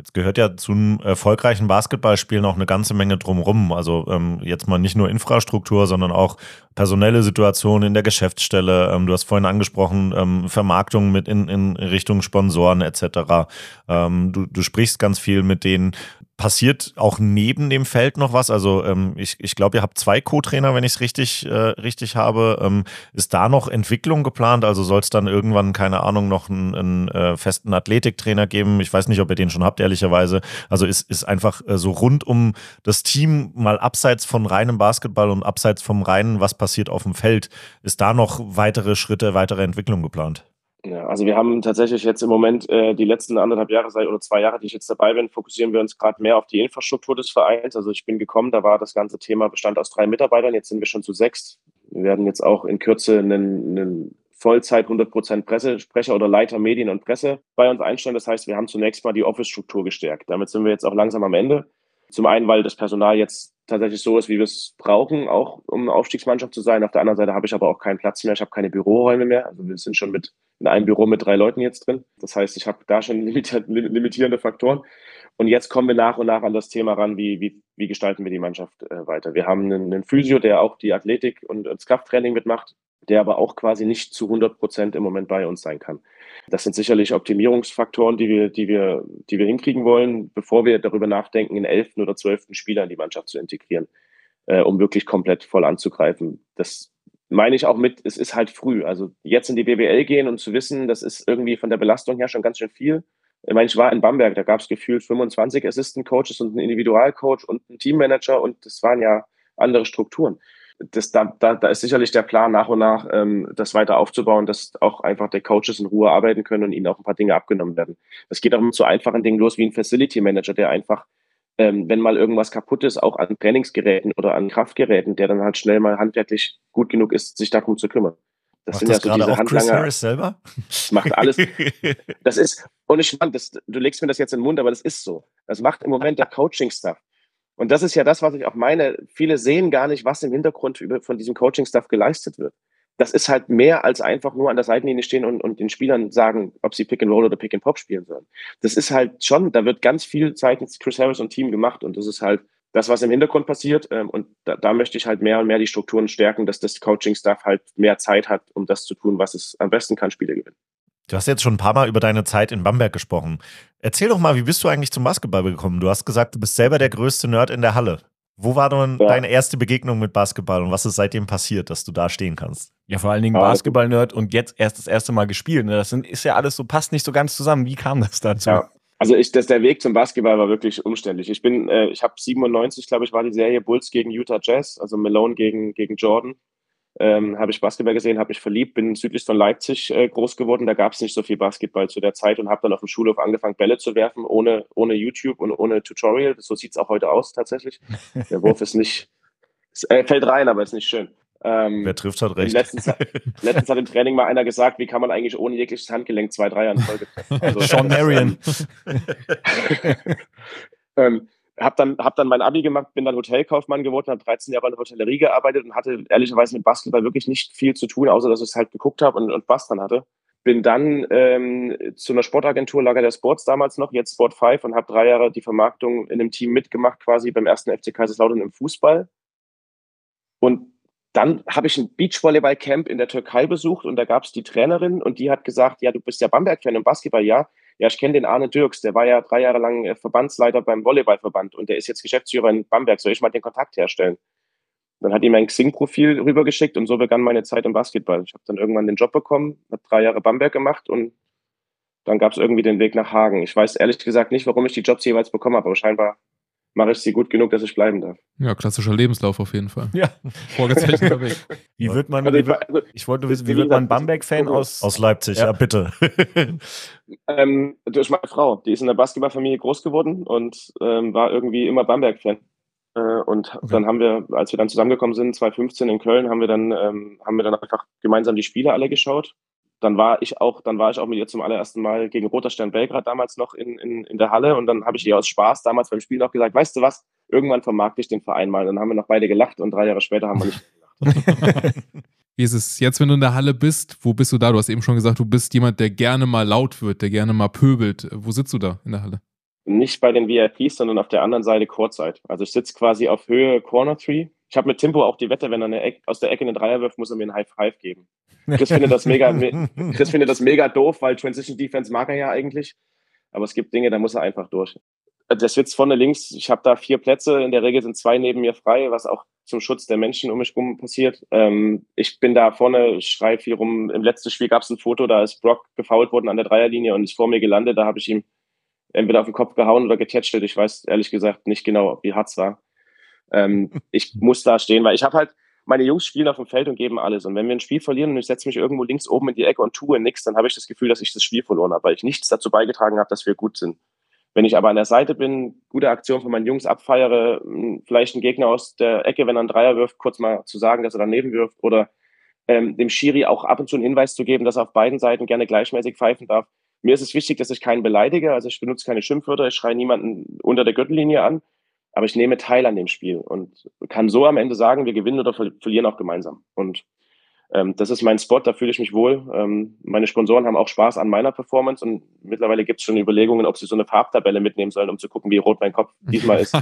Jetzt gehört ja zum erfolgreichen Basketballspiel noch eine ganze Menge drumherum. Also ähm, jetzt mal nicht nur Infrastruktur, sondern auch personelle Situation in der Geschäftsstelle. Ähm, du hast vorhin angesprochen, ähm, Vermarktung mit in, in Richtung Sponsoren etc. Ähm, du, du sprichst ganz viel mit denen passiert auch neben dem Feld noch was? Also ähm, ich, ich glaube, ihr habt zwei Co-Trainer, wenn ich es richtig, äh, richtig habe. Ähm, ist da noch Entwicklung geplant? Also soll es dann irgendwann, keine Ahnung, noch einen, einen äh, festen Athletiktrainer geben? Ich weiß nicht, ob ihr den schon habt, ehrlicherweise. Also ist, ist einfach äh, so rund um das Team, mal abseits von reinem Basketball und abseits vom reinen, was passiert auf dem Feld, ist da noch weitere Schritte, weitere Entwicklung geplant? Ja, also wir haben tatsächlich jetzt im Moment äh, die letzten anderthalb Jahre oder zwei Jahre, die ich jetzt dabei bin, fokussieren wir uns gerade mehr auf die Infrastruktur des Vereins. Also ich bin gekommen, da war das ganze Thema bestand aus drei Mitarbeitern, jetzt sind wir schon zu sechs. Wir werden jetzt auch in Kürze einen, einen Vollzeit 100% Pressesprecher oder Leiter Medien und Presse bei uns einstellen. Das heißt, wir haben zunächst mal die Office-Struktur gestärkt. Damit sind wir jetzt auch langsam am Ende. Zum einen, weil das Personal jetzt tatsächlich so ist, wie wir es brauchen, auch um Aufstiegsmannschaft zu sein. Auf der anderen Seite habe ich aber auch keinen Platz mehr. Ich habe keine Büroräume mehr. Also wir sind schon mit in einem Büro mit drei Leuten jetzt drin. Das heißt, ich habe da schon limitierende Faktoren. Und jetzt kommen wir nach und nach an das Thema ran, wie, wie, wie gestalten wir die Mannschaft äh, weiter. Wir haben einen, einen Physio, der auch die Athletik und das Krafttraining mitmacht, der aber auch quasi nicht zu 100 Prozent im Moment bei uns sein kann. Das sind sicherlich Optimierungsfaktoren, die wir, die wir, die wir hinkriegen wollen, bevor wir darüber nachdenken, einen elften oder zwölften Spieler in die Mannschaft zu integrieren, äh, um wirklich komplett voll anzugreifen. Das meine ich auch mit, es ist halt früh. Also jetzt in die BBL gehen und zu wissen, das ist irgendwie von der Belastung her schon ganz schön viel. Ich meine, ich war in Bamberg, da gab es gefühlt 25 Assistant Coaches und einen Individualcoach und einen Teammanager und das waren ja andere Strukturen das, da, da, da ist sicherlich der Plan, nach und nach ähm, das weiter aufzubauen, dass auch einfach die Coaches in Ruhe arbeiten können und ihnen auch ein paar Dinge abgenommen werden. Das geht auch mit so einfachen Dingen los wie ein Facility Manager, der einfach, ähm, wenn mal irgendwas kaputt ist, auch an Trainingsgeräten oder an Kraftgeräten, der dann halt schnell mal handwerklich gut genug ist, sich darum zu kümmern. Das macht sind das ja so diese auch Handlanger. Chris Harris selber? Macht alles. Das ist, und ich fand, das, du legst mir das jetzt in den Mund, aber das ist so. Das macht im Moment der Coaching-Stuff. Und das ist ja das, was ich auch meine. Viele sehen gar nicht, was im Hintergrund von diesem Coaching-Stuff geleistet wird. Das ist halt mehr als einfach nur an der Seitenlinie stehen und, und den Spielern sagen, ob sie Pick and Roll oder Pick and Pop spielen sollen. Das ist halt schon, da wird ganz viel seitens Chris Harris und Team gemacht und das ist halt das, was im Hintergrund passiert. Ähm, und da, da möchte ich halt mehr und mehr die Strukturen stärken, dass das Coaching-Staff halt mehr Zeit hat, um das zu tun, was es am besten kann, Spiele gewinnen. Du hast jetzt schon ein paar Mal über deine Zeit in Bamberg gesprochen. Erzähl doch mal, wie bist du eigentlich zum Basketball gekommen? Du hast gesagt, du bist selber der größte Nerd in der Halle. Wo war denn ja. deine erste Begegnung mit Basketball und was ist seitdem passiert, dass du da stehen kannst? Ja, vor allen Dingen Basketball-Nerd und jetzt erst das erste Mal gespielt. Ne? Das sind, ist ja alles so, passt nicht so ganz zusammen. Wie kam das dazu? Ja. Also ich, das, der Weg zum Basketball war wirklich umständlich. Ich bin, äh, ich habe 97, glaube ich, war die Serie Bulls gegen Utah Jazz, also Malone gegen, gegen Jordan ähm, habe ich Basketball gesehen, habe mich verliebt, bin südlich von Leipzig äh, groß geworden. Da gab es nicht so viel Basketball zu der Zeit und habe dann auf dem Schulhof angefangen, Bälle zu werfen, ohne, ohne YouTube und ohne Tutorial. So sieht es auch heute aus tatsächlich. Der Wurf ist nicht, es, äh, fällt rein, aber ist nicht schön. Ähm, Wer trifft, hat recht. Letztens, letztens, hat im Training mal einer gesagt, wie kann man eigentlich ohne jegliches Handgelenk zwei Dreier in Folge treffen. Also, Sean Marion. ähm, habe dann, hab dann mein Abi gemacht, bin dann Hotelkaufmann geworden, habe 13 Jahre in der Hotellerie gearbeitet und hatte ehrlicherweise mit Basketball wirklich nicht viel zu tun, außer dass ich es halt geguckt habe und, und Spaß dran hatte. Bin dann ähm, zu einer Sportagentur, Lager der Sports damals noch, jetzt Sport 5 und habe drei Jahre die Vermarktung in einem Team mitgemacht, quasi beim ersten FC Kaiserslautern im Fußball. Und dann habe ich ein Beachvolleyball-Camp in der Türkei besucht und da gab es die Trainerin und die hat gesagt, ja, du bist ja Bamberg-Fan im Basketball, ja. Ja, ich kenne den Arne Dirks, der war ja drei Jahre lang äh, Verbandsleiter beim Volleyballverband und der ist jetzt Geschäftsführer in Bamberg. Soll ich mal den Kontakt herstellen? Dann hat ihm ein Xing-Profil rübergeschickt und so begann meine Zeit im Basketball. Ich habe dann irgendwann den Job bekommen, habe drei Jahre Bamberg gemacht und dann gab es irgendwie den Weg nach Hagen. Ich weiß ehrlich gesagt nicht, warum ich die Jobs jeweils bekommen habe, aber scheinbar mache ich sie gut genug, dass ich bleiben darf. Ja, klassischer Lebenslauf auf jeden Fall. Ja, vorgezeichneter Weg. Wie wird man, also, wie wird, also, ich wollte wissen, wie wird man Bamberg-Fan aus, aus Leipzig? Ja, ja bitte. ähm, durch meine Frau, die ist in der Basketballfamilie groß geworden und ähm, war irgendwie immer Bamberg-Fan. Äh, und okay. dann haben wir, als wir dann zusammengekommen sind, 2015 in Köln, haben wir dann, ähm, haben wir dann einfach gemeinsam die Spiele alle geschaut dann war ich auch, dann war ich auch mit ihr zum allerersten Mal gegen Roter Stern Belgrad damals noch in, in, in der Halle und dann habe ich ihr aus Spaß damals beim Spiel noch gesagt, weißt du was, irgendwann vermarkte ich den Verein mal. Dann haben wir noch beide gelacht und drei Jahre später haben wir nicht gelacht. Wie ist es jetzt, wenn du in der Halle bist? Wo bist du da? Du hast eben schon gesagt, du bist jemand, der gerne mal laut wird, der gerne mal pöbelt. Wo sitzt du da in der Halle? Nicht bei den VIPs, sondern auf der anderen Seite Courtside. Also ich sitze quasi auf Höhe Corner Tree Ich habe mit Timpo auch die Wette, wenn er eine Eck, aus der Ecke einen Dreier wirft, muss er mir einen High Five geben. Chris findet das mega, Chris findet das mega doof, weil Transition Defense mag er ja eigentlich. Aber es gibt Dinge, da muss er einfach durch. Der Sitz vorne links, ich habe da vier Plätze. In der Regel sind zwei neben mir frei, was auch zum Schutz der Menschen um mich herum passiert. Ähm, ich bin da vorne, schreibe viel rum. Im letzten Spiel gab es ein Foto, da ist Brock gefault worden an der Dreierlinie und ist vor mir gelandet. Da habe ich ihm entweder auf den Kopf gehauen oder getätschelt. Ich weiß ehrlich gesagt nicht genau, wie hart es war. Ähm, ich muss da stehen, weil ich habe halt, meine Jungs spielen auf dem Feld und geben alles. Und wenn wir ein Spiel verlieren und ich setze mich irgendwo links oben in die Ecke und tue nichts, dann habe ich das Gefühl, dass ich das Spiel verloren habe, weil ich nichts dazu beigetragen habe, dass wir gut sind. Wenn ich aber an der Seite bin, gute Aktion von meinen Jungs abfeiere, vielleicht einen Gegner aus der Ecke, wenn er einen Dreier wirft, kurz mal zu sagen, dass er daneben wirft oder ähm, dem Schiri auch ab und zu einen Hinweis zu geben, dass er auf beiden Seiten gerne gleichmäßig pfeifen darf. Mir ist es wichtig, dass ich keinen beleidige, also ich benutze keine Schimpfwörter, ich schreie niemanden unter der Gürtellinie an, aber ich nehme teil an dem Spiel und kann so am Ende sagen, wir gewinnen oder verlieren auch gemeinsam. Und ähm, das ist mein Spot, da fühle ich mich wohl. Ähm, meine Sponsoren haben auch Spaß an meiner Performance und mittlerweile gibt es schon Überlegungen, ob sie so eine Farbtabelle mitnehmen sollen, um zu gucken, wie rot mein Kopf diesmal ist.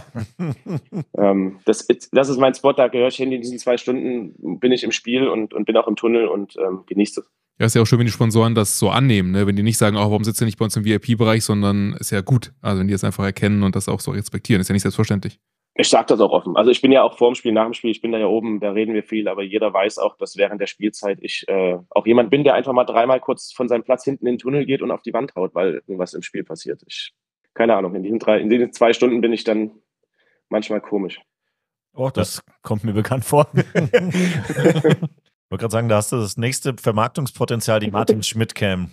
ähm, das, das, ist mein Spot, da gehöre ich hin. In diesen zwei Stunden bin ich im Spiel und, und bin auch im Tunnel und ähm, genieße es. Ja, ist ja auch schön, wenn die Sponsoren das so annehmen, ne? wenn die nicht sagen, oh, warum sitzt ihr nicht bei uns im VIP-Bereich, sondern ist ja gut. Also wenn die das einfach erkennen und das auch so respektieren, ist ja nicht selbstverständlich. Ich sage das auch offen. Also ich bin ja auch vor dem Spiel, nach dem Spiel, ich bin da ja oben, da reden wir viel, aber jeder weiß auch, dass während der Spielzeit ich äh, auch jemand bin, der einfach mal dreimal kurz von seinem Platz hinten in den Tunnel geht und auf die Wand haut, weil irgendwas im Spiel passiert. Ich, keine Ahnung, in diesen, drei, in diesen zwei Stunden bin ich dann manchmal komisch. Oh, das kommt mir bekannt vor. Ich wollte gerade sagen, da hast du das nächste Vermarktungspotenzial, die Martin Schmidt-Cam.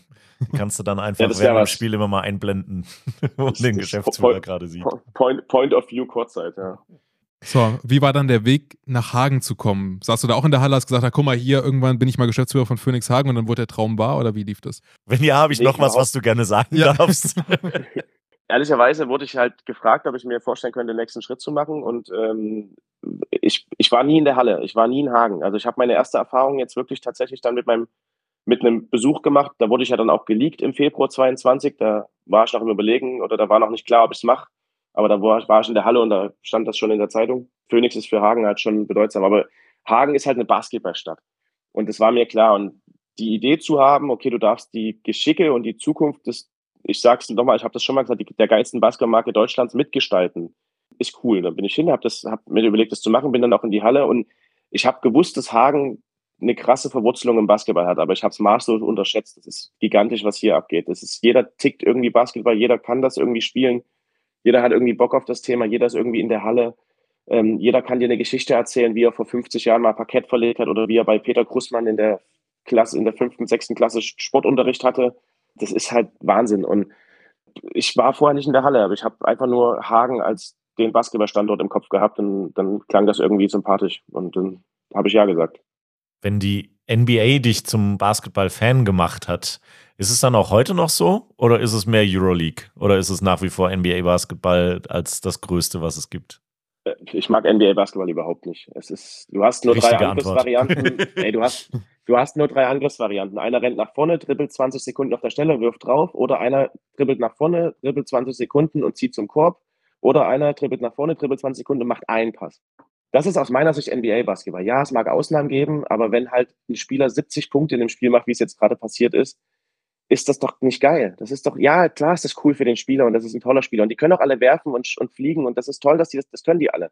Kannst du dann einfach ja, während dem Spiel immer mal einblenden, wo den Geschäftsführer gerade sieht. Point, point of View Kurzzeit, ja. So, wie war dann der Weg nach Hagen zu kommen? Saßt du da auch in der Halle, hast gesagt, na, guck mal hier, irgendwann bin ich mal Geschäftsführer von Phoenix Hagen und dann wurde der Traum wahr oder wie lief das? Wenn ja, habe ich noch was, was du gerne sagen ja. darfst. Ehrlicherweise wurde ich halt gefragt, ob ich mir vorstellen könnte, den nächsten Schritt zu machen und ähm, ich, ich war nie in der Halle, ich war nie in Hagen. Also ich habe meine erste Erfahrung jetzt wirklich tatsächlich dann mit meinem mit einem Besuch gemacht. Da wurde ich ja dann auch geleakt im Februar 22. Da war ich noch im Überlegen oder da war noch nicht klar, ob ich es mache. Aber da war, war ich in der Halle und da stand das schon in der Zeitung. Phoenix ist für Hagen halt schon bedeutsam. Aber Hagen ist halt eine Basketballstadt. Und das war mir klar. Und die Idee zu haben, okay, du darfst die Geschicke und die Zukunft des, ich sag's nochmal, ich habe das schon mal gesagt, die, der geilsten Basketballmarke Deutschlands mitgestalten ist cool. Dann bin ich hin, habe hab mir überlegt, das zu machen, bin dann auch in die Halle und ich habe gewusst, dass Hagen eine krasse Verwurzelung im Basketball hat, aber ich habe es maßlos unterschätzt. Das ist gigantisch, was hier abgeht. Das ist, jeder tickt irgendwie Basketball, jeder kann das irgendwie spielen, jeder hat irgendwie Bock auf das Thema, jeder ist irgendwie in der Halle. Ähm, jeder kann dir eine Geschichte erzählen, wie er vor 50 Jahren mal Parkett verlegt hat oder wie er bei Peter Grussmann in der Klasse, in der fünften, sechsten Klasse Sportunterricht hatte. Das ist halt Wahnsinn. Und ich war vorher nicht in der Halle, aber ich habe einfach nur Hagen als den Basketballstandort im Kopf gehabt und dann klang das irgendwie sympathisch und dann habe ich ja gesagt. Wenn die NBA dich zum Basketball-Fan gemacht hat, ist es dann auch heute noch so oder ist es mehr Euroleague oder ist es nach wie vor NBA-Basketball als das Größte, was es gibt? Äh, ich mag NBA-Basketball überhaupt nicht. Es ist, du hast nur Richtige drei Angriffsvarianten. Ey, du hast, du hast nur drei Angriffsvarianten. Einer rennt nach vorne, dribbelt 20 Sekunden auf der Stelle, wirft drauf, oder einer dribbelt nach vorne, dribbelt 20 Sekunden und zieht zum Korb oder einer dribbelt nach vorne, dribbelt 20 Sekunden und macht einen Pass. Das ist aus meiner Sicht NBA-Basketball. Ja, es mag Ausnahmen geben, aber wenn halt ein Spieler 70 Punkte in dem Spiel macht, wie es jetzt gerade passiert ist, ist das doch nicht geil. Das ist doch, ja, klar ist das cool für den Spieler und das ist ein toller Spieler. Und die können auch alle werfen und, und fliegen und das ist toll, dass die das, das können die alle.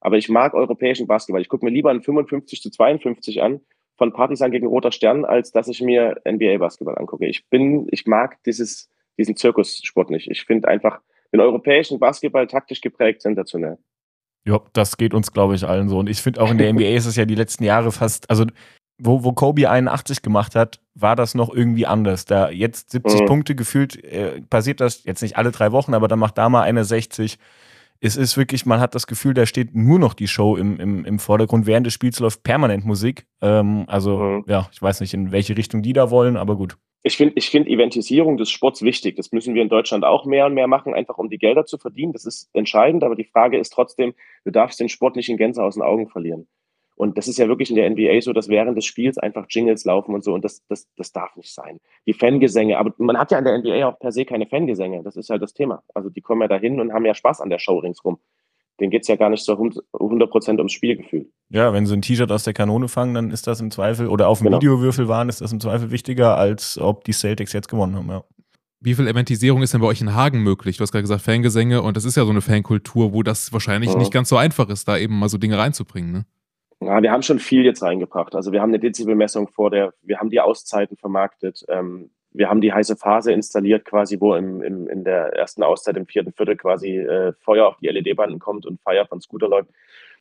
Aber ich mag europäischen Basketball. Ich gucke mir lieber einen 55 zu 52 an von Partisan gegen Roter Stern, als dass ich mir NBA-Basketball angucke. Ich bin, ich mag dieses, diesen Zirkussport nicht. Ich finde einfach, den europäischen Basketball taktisch geprägt, sensationell. Ja, das geht uns, glaube ich, allen so. Und ich finde auch in der NBA ist es ja die letzten Jahre fast, also wo, wo Kobe 81 gemacht hat, war das noch irgendwie anders. Da jetzt 70 mhm. Punkte gefühlt, äh, passiert das jetzt nicht alle drei Wochen, aber dann macht da mal eine 60. Es ist wirklich, man hat das Gefühl, da steht nur noch die Show im, im, im Vordergrund. Während des Spiels läuft permanent Musik. Ähm, also, mhm. ja, ich weiß nicht, in welche Richtung die da wollen, aber gut ich finde ich find Eventisierung des Sports wichtig. Das müssen wir in Deutschland auch mehr und mehr machen, einfach um die Gelder zu verdienen. Das ist entscheidend, aber die Frage ist trotzdem, du darfst den Sport nicht in Gänze aus den Augen verlieren. Und das ist ja wirklich in der NBA so, dass während des Spiels einfach Jingles laufen und so. Und das, das, das darf nicht sein. Die Fangesänge, aber man hat ja in der NBA auch per se keine Fangesänge. Das ist halt das Thema. Also die kommen ja dahin und haben ja Spaß an der Show ringsrum. denen geht's ja gar nicht so 100% ums Spielgefühl. Ja, wenn sie ein T-Shirt aus der Kanone fangen, dann ist das im Zweifel, oder auf dem Genau. Videowürfel waren, ist das im Zweifel wichtiger, als ob die Celtics jetzt gewonnen haben. Ja. Wie viel Eventisierung ist denn bei euch in Hagen möglich? Du hast gerade gesagt Fangesänge und das ist ja so eine Fankultur, wo das wahrscheinlich Ja. nicht ganz so einfach ist, da eben mal so Dinge reinzubringen. Ne? Ja, wir haben schon viel jetzt reingebracht. Also wir haben eine Dezibelmessung vor der, wir haben die Auszeiten vermarktet, ähm, wir haben die heiße Phase installiert, quasi, wo im, im, in der ersten Auszeit im vierten Viertel quasi äh, Feuer auf die LED-Banden kommt und Feier von Scooter läuft.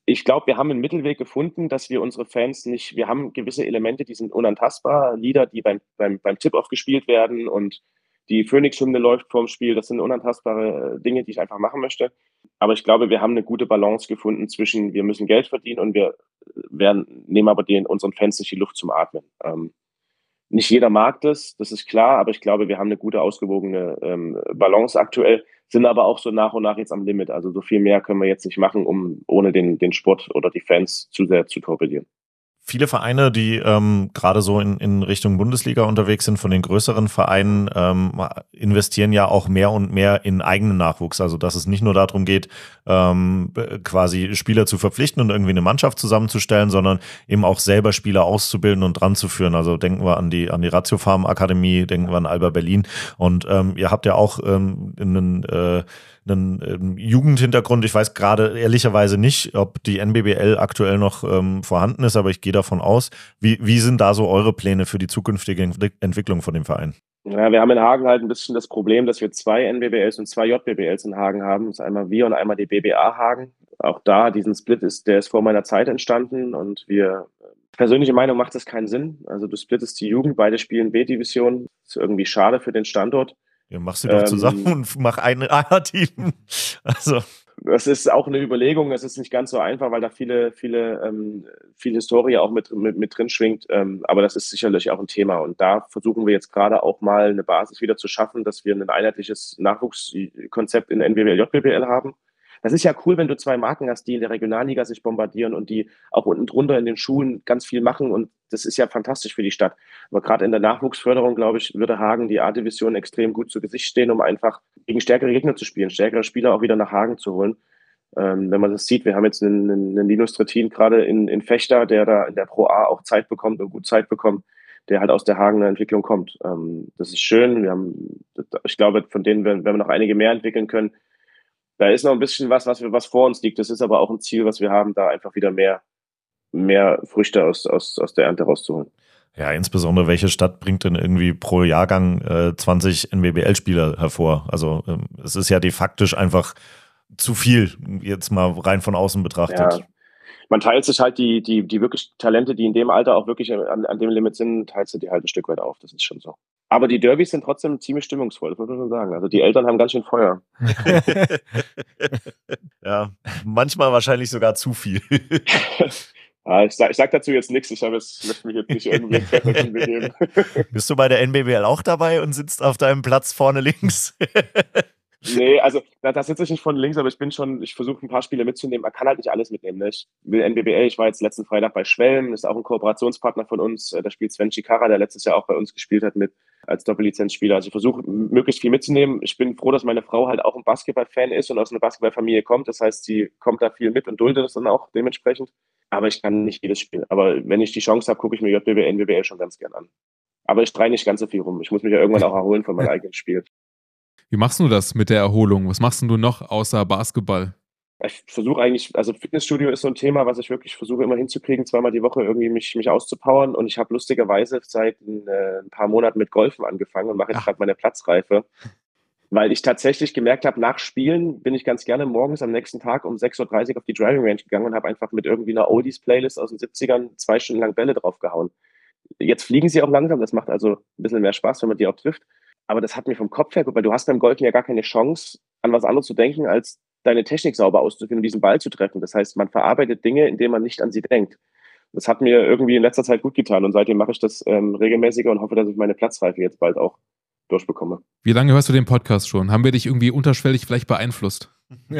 Ich glaube, wir haben einen Mittelweg gefunden, dass wir unsere Fans nicht, wir haben gewisse Elemente, die sind unantastbar, Lieder, die beim, beim, beim Tip-Off gespielt werden und die Phoenix-Hymne läuft vorm Spiel, das sind unantastbare äh, Dinge, die ich einfach machen möchte. Aber ich glaube, wir haben eine gute Balance gefunden zwischen, wir müssen Geld verdienen und wir werden, nehmen aber den, unseren Fans nicht die Luft zum Atmen. Ähm, nicht jeder mag das, das ist klar, aber ich glaube, wir haben eine gute, ausgewogene ähm, Balance aktuell, sind aber auch so nach und nach jetzt am Limit. Also so viel mehr können wir jetzt nicht machen, um ohne den, den Sport oder die Fans zu sehr zu torpedieren. Viele Vereine, die ähm, gerade so in, in Richtung Bundesliga unterwegs sind, von den größeren Vereinen, ähm, investieren ja auch mehr und mehr in eigenen Nachwuchs. Also dass es nicht nur darum geht, ähm, quasi Spieler zu verpflichten und irgendwie eine Mannschaft zusammenzustellen, sondern eben auch selber Spieler auszubilden und dran zu führen. Also denken wir an die an die Ratio Farm Akademie, denken wir an Alba Berlin. Und ähm, ihr habt ja auch ähm, einen äh, einen ähm, Jugendhintergrund. Ich weiß gerade ehrlicherweise nicht, ob die NBBL aktuell noch ähm, vorhanden ist, aber ich gehe davon aus. Wie, wie sind da so eure Pläne für die zukünftige Entwick- Entwicklung von dem Verein? Ja, wir haben in Hagen halt ein bisschen das Problem, dass wir zwei NBBLs und zwei JBBLs in Hagen haben. Das ist einmal wir und einmal die BBA Hagen. Auch da, diesen Split ist, der ist vor meiner Zeit entstanden und wir, persönliche Meinung macht das keinen Sinn. Also du splittest die Jugend, beide spielen B-Division. Ist irgendwie schade für den Standort. Ja, machst du doch Ähm, zusammen und mach ein A-Team. Also, Das ist auch eine Überlegung. Es ist nicht ganz so einfach, weil da viele, viele, ähm, viel Historie auch mit, mit, mit drin schwingt. Ähm, aber das ist sicherlich auch ein Thema. Und da versuchen wir jetzt gerade auch mal eine Basis wieder zu schaffen, dass wir ein einheitliches Nachwuchskonzept in NWBL, JBBL haben. Das ist ja cool, wenn du zwei Marken hast, die in der Regionalliga sich bombardieren und die auch unten drunter in den Schulen ganz viel machen. Und das ist ja fantastisch für die Stadt. Aber gerade in der Nachwuchsförderung, glaube ich, würde Hagen die A-Division extrem gut zu Gesicht stehen, um einfach gegen stärkere Gegner zu spielen, stärkere Spieler auch wieder nach Hagen zu holen. Ähm, wenn man das sieht, wir haben jetzt einen, einen, Linus Trittin gerade in, in Fechter, der da in der Pro A auch Zeit bekommt und gut Zeit bekommt, der halt aus der Hagener Entwicklung kommt. Ähm, das ist schön. Wir haben, ich glaube, von denen werden wir noch einige mehr entwickeln können. Da ist noch ein bisschen was, was, wir, was vor uns liegt. Das ist aber auch ein Ziel, was wir haben, da einfach wieder mehr, mehr Früchte aus, aus, aus der Ernte rauszuholen. ja, insbesondere welche Stadt bringt denn irgendwie pro Jahrgang äh, 20 NBBL-Spieler hervor? Also ähm, es ist ja de facto einfach zu viel, jetzt mal rein von außen betrachtet. Ja. Man teilt sich halt die, die, die wirklich Talente, die in dem Alter auch wirklich an, an dem Limit sind, teilt sie die halt ein Stück weit auf. Das ist schon so. Aber die Derbys sind trotzdem ziemlich stimmungsvoll, das muss man schon sagen. Also die Eltern haben ganz schön Feuer. ja, manchmal wahrscheinlich sogar zu viel. Ja, ich, sag, ich sag dazu jetzt nichts. Ich habe jetzt, möchte mich jetzt nicht irgendwie begeben. Bist du bei der NBBL auch dabei und sitzt auf deinem Platz vorne links? Nee, also da, da sitze ich nicht von links, aber ich bin schon, ich versuche ein paar Spiele mitzunehmen. Man kann halt nicht alles mitnehmen. Ne? Ich will NBBL, ich war jetzt letzten Freitag bei Schwelm, ist auch ein Kooperationspartner von uns. Äh, Da spielt Sven Chikara, der letztes Jahr auch bei uns gespielt hat mit als Doppellizenzspieler. Also ich versuche möglichst viel mitzunehmen. Ich bin froh, dass meine Frau halt auch ein Basketballfan ist und aus einer Basketballfamilie kommt. Das heißt, sie kommt da viel mit und duldet es dann auch dementsprechend. Aber ich kann nicht jedes Spiel. Aber wenn ich die Chance habe, gucke ich mir JBBL, NBBL schon ganz gern an. Aber ich drehe nicht ganz so viel rum. Ich muss mich ja irgendwann auch erholen von meinem eigenen Spiel. Wie machst du das mit der Erholung? Was machst denn du noch außer Basketball? Ich versuche eigentlich, also Fitnessstudio ist so ein Thema, was ich wirklich versuche immer hinzukriegen, zweimal die Woche irgendwie mich, mich auszupowern. Und ich habe lustigerweise seit äh, ein paar Monaten mit Golfen angefangen und mache jetzt gerade meine Platzreife. Weil ich tatsächlich gemerkt habe, nach Spielen bin ich ganz gerne morgens am nächsten Tag um 6.30 Uhr auf die Driving Range gegangen und habe einfach mit irgendwie einer Oldies-Playlist aus den 70ern zwei Stunden lang Bälle draufgehauen. Jetzt fliegen sie auch langsam, das macht also ein bisschen mehr Spaß, wenn man die auch trifft. Aber das hat mir vom Kopf her, weil du hast beim Golfen ja gar keine Chance, an was anderes zu denken, als deine Technik sauber auszuführen und diesen Ball zu treffen. Das heißt, man verarbeitet Dinge, indem man nicht an sie denkt. Das hat mir irgendwie in letzter Zeit gut getan und seitdem mache ich das ähm, regelmäßiger und hoffe, dass ich meine Platzreife jetzt bald auch durchbekomme. Wie lange hörst du den Podcast schon? Haben wir dich irgendwie unterschwellig vielleicht beeinflusst?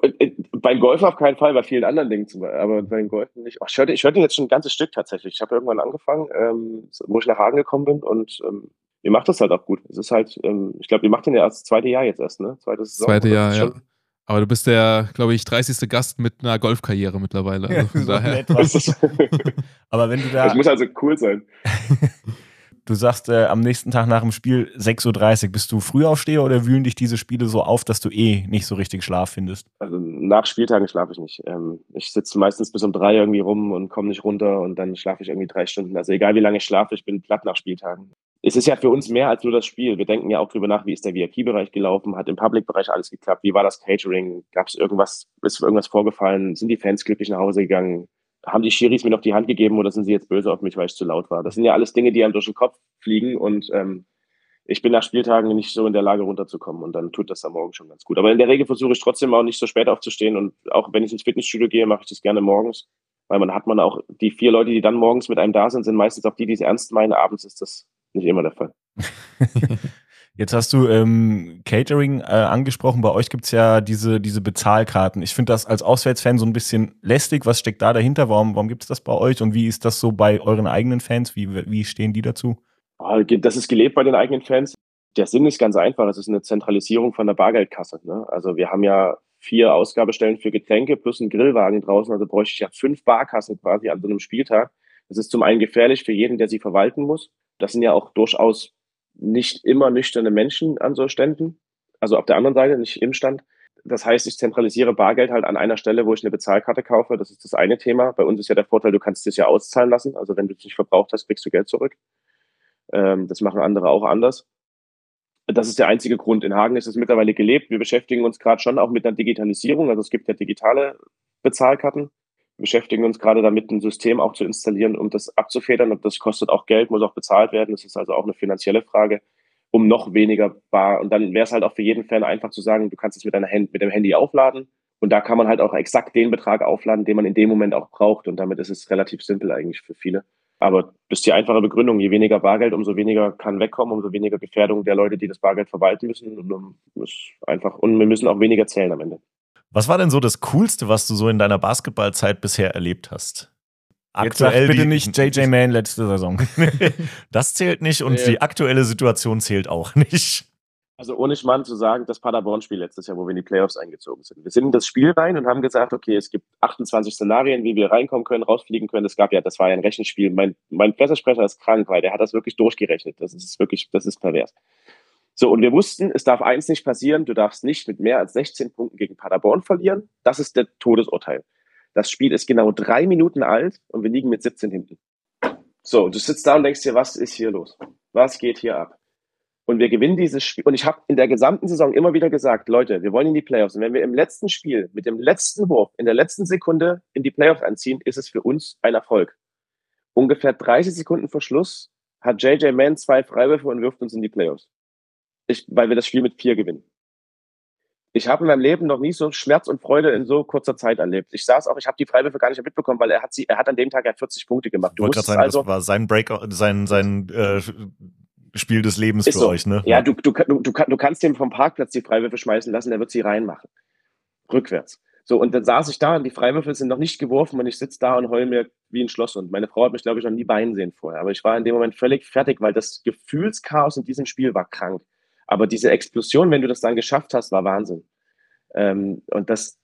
Äh, Beim Golfen auf keinen Fall, bei vielen anderen Dingen, zum Beispiel, aber beim Golfen nicht. Ach, ich hörte, ich hörte jetzt schon ein ganzes Stück tatsächlich. Ich habe irgendwann angefangen, ähm, wo ich nach Hagen gekommen bin und ähm, ihr macht das halt auch gut. Es ist halt, ähm, ich glaube, ihr macht den ja erst das zweite Jahr jetzt erst, ne? Zweites Saison. Zweite? Jahr, ja. schon, Aber du bist der, glaube ich, 30. Gast mit einer Golfkarriere mittlerweile. Also So daher. Aber wenn du da, Das muss also cool sein. du sagst äh, am nächsten Tag nach dem Spiel 6.30 Uhr, bist du Frühaufsteher oder wühlen dich diese Spiele so auf, dass du eh nicht so richtig Schlaf findest? Also nach Spieltagen schlafe ich nicht. Ähm, ich sitze meistens bis um drei irgendwie rum und komme nicht runter und dann schlafe ich irgendwie drei Stunden. Also egal wie lange ich schlafe, ich bin platt nach Spieltagen. Es ist ja für uns mehr als nur das Spiel. Wir denken ja auch drüber nach, wie ist der VIP-Bereich gelaufen, hat im Public-Bereich alles geklappt, wie war das Catering, gab es irgendwas, ist irgendwas vorgefallen, sind die Fans glücklich nach Hause gegangen, haben die Schiris mir noch die Hand gegeben oder sind sie jetzt böse auf mich, weil ich zu laut war? Das sind ja alles Dinge, die einem durch den Kopf fliegen und ähm, ich bin nach Spieltagen nicht so in der Lage runterzukommen und dann tut das am Morgen schon ganz gut. Aber in der Regel versuche ich trotzdem auch nicht so spät aufzustehen und auch wenn ich ins Fitnessstudio gehe, mache ich das gerne morgens, weil man hat man auch die vier Leute, die dann morgens mit einem da sind, sind meistens auch die, die es ernst meinen. Abends ist das nicht immer der Fall. Jetzt hast du ähm, Catering äh, angesprochen. Bei euch gibt's ja diese, diese Bezahlkarten. Ich finde das als Auswärtsfan so ein bisschen lästig. Was steckt da dahinter? Warum, warum gibt's das bei euch? Und wie ist das so bei euren eigenen Fans? Wie, wie stehen die dazu? Oh, Das ist gelebt bei den eigenen Fans. Der Sinn ist ganz einfach. Es ist eine Zentralisierung von der Bargeldkasse. Ne? Also wir haben ja vier Ausgabestellen für Getränke plus einen Grillwagen draußen. Also bräuchte ich ja fünf Barkassen quasi an so einem Spieltag. Das ist zum einen gefährlich für jeden, der sie verwalten muss. Das sind ja auch durchaus nicht immer nüchterne Menschen an so Ständen. Also auf der anderen Seite, nicht im Stand. Das heißt, ich zentralisiere Bargeld halt an einer Stelle, wo ich eine Bezahlkarte kaufe. Das ist das eine Thema. Bei uns ist ja der Vorteil, du kannst es ja auszahlen lassen. Also wenn du es nicht verbraucht hast, kriegst du Geld zurück. Ähm, das machen andere auch anders. Das ist der einzige Grund. In Hagen ist es mittlerweile gelebt. Wir beschäftigen uns gerade schon auch mit einer Digitalisierung. Also es gibt ja digitale Bezahlkarten. Beschäftigen uns gerade damit, ein System auch zu installieren, um das abzufedern. Und das kostet auch Geld, muss auch bezahlt werden. Das ist also auch eine finanzielle Frage, um noch weniger bar. Und dann wäre es halt auch für jeden Fan einfach zu sagen, du kannst es mit, deiner Hand, mit dem Handy aufladen. Und da kann man halt auch exakt den Betrag aufladen, den man in dem Moment auch braucht. Und damit ist es relativ simpel eigentlich für viele. Aber das ist die einfache Begründung. Je weniger Bargeld, umso weniger kann wegkommen, umso weniger Gefährdung der Leute, die das Bargeld verwalten müssen. Und, um, einfach, und wir müssen auch weniger zählen am Ende. Was war denn so das Coolste, was du so in deiner Basketballzeit bisher erlebt hast? Jetzt sag bitte die- nicht JJ Man letzte Saison. das zählt nicht und Nee. die aktuelle Situation zählt auch nicht. Also ohne Schmarrn zu sagen, das Paderborn-Spiel letztes Jahr, wo wir in die Playoffs eingezogen sind. Wir sind in das Spiel rein und haben gesagt, okay, es gibt 28 Szenarien, wie wir reinkommen können, rausfliegen können. Das gab ja, das war ja ein Rechenspiel. Mein, mein Pressesprecher ist krank, weil der hat das wirklich durchgerechnet. Das ist wirklich, das ist pervers. So, und wir wussten, es darf eins nicht passieren, du darfst nicht mit mehr als 16 Punkten gegen Paderborn verlieren. Das ist der Todesurteil. Das Spiel ist genau drei Minuten alt und wir liegen mit 17 hinten. So, du sitzt da und denkst dir, was ist hier los? Was geht hier ab? Und wir gewinnen dieses Spiel. Und ich habe in der gesamten Saison immer wieder gesagt, Leute, wir wollen in die Playoffs. Und wenn wir im letzten Spiel mit dem letzten Wurf in der letzten Sekunde in die Playoffs einziehen, ist es für uns ein Erfolg. Ungefähr 30 Sekunden vor Schluss hat JJ Mann zwei Freiwürfe und wirft uns in die Playoffs. Ich, weil wir das Spiel mit vier gewinnen. Ich habe in meinem Leben noch nie so Schmerz und Freude in so kurzer Zeit erlebt. Ich saß auch, ich habe die Freiwürfe gar nicht mitbekommen, weil er hat sie, er hat an dem Tag ja 40 Punkte gemacht. Du wusstest sagen, also, das war sein Break, sein, sein äh, Spiel des Lebens für so. euch, ne? Ja, du, du, du, du, kann- du kannst dem vom Parkplatz die Freiwürfe schmeißen lassen, der wird sie reinmachen. Rückwärts. So, und dann saß ich da und die Freiwürfe sind noch nicht geworfen und ich sitze da und heul mir wie ein Schloss. Und meine Frau hat mich, glaube ich, noch nie beinen sehen vorher. Aber ich war in dem Moment völlig fertig, weil das Gefühlschaos in diesem Spiel war krank. Aber diese Explosion, wenn du das dann geschafft hast, war Wahnsinn. Ähm, und das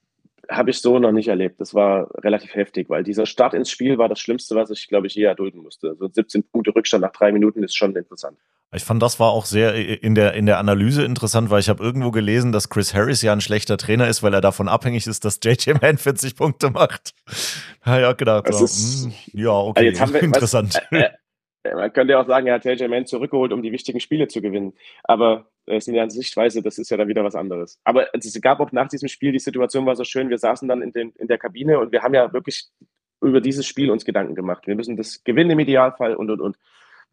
habe ich so noch nicht erlebt. Das war relativ heftig, weil dieser Start ins Spiel war das Schlimmste, was ich, glaube ich, je erdulden musste. So 17 Punkte Rückstand nach drei Minuten ist schon interessant. Ich fand, das war auch sehr in der, in der Analyse interessant, weil ich habe irgendwo gelesen, dass Chris Harris ja ein schlechter Trainer ist, weil er davon abhängig ist, dass JJ Man 40 Punkte macht. Ja, ja, gedacht. Das so, ist- hm, ja, okay, Also jetzt haben wir- interessant. Äh, äh, man könnte ja auch sagen, er hat JJ Mann zurückgeholt, um die wichtigen Spiele zu gewinnen. Aber äh, es ist eine Sichtweise, das ist ja dann wieder was anderes. Aber es gab auch nach diesem Spiel, die Situation war so schön, wir saßen dann in, den, in der Kabine und wir haben ja wirklich über dieses Spiel uns Gedanken gemacht. Wir müssen das gewinnen im Idealfall und, und, und.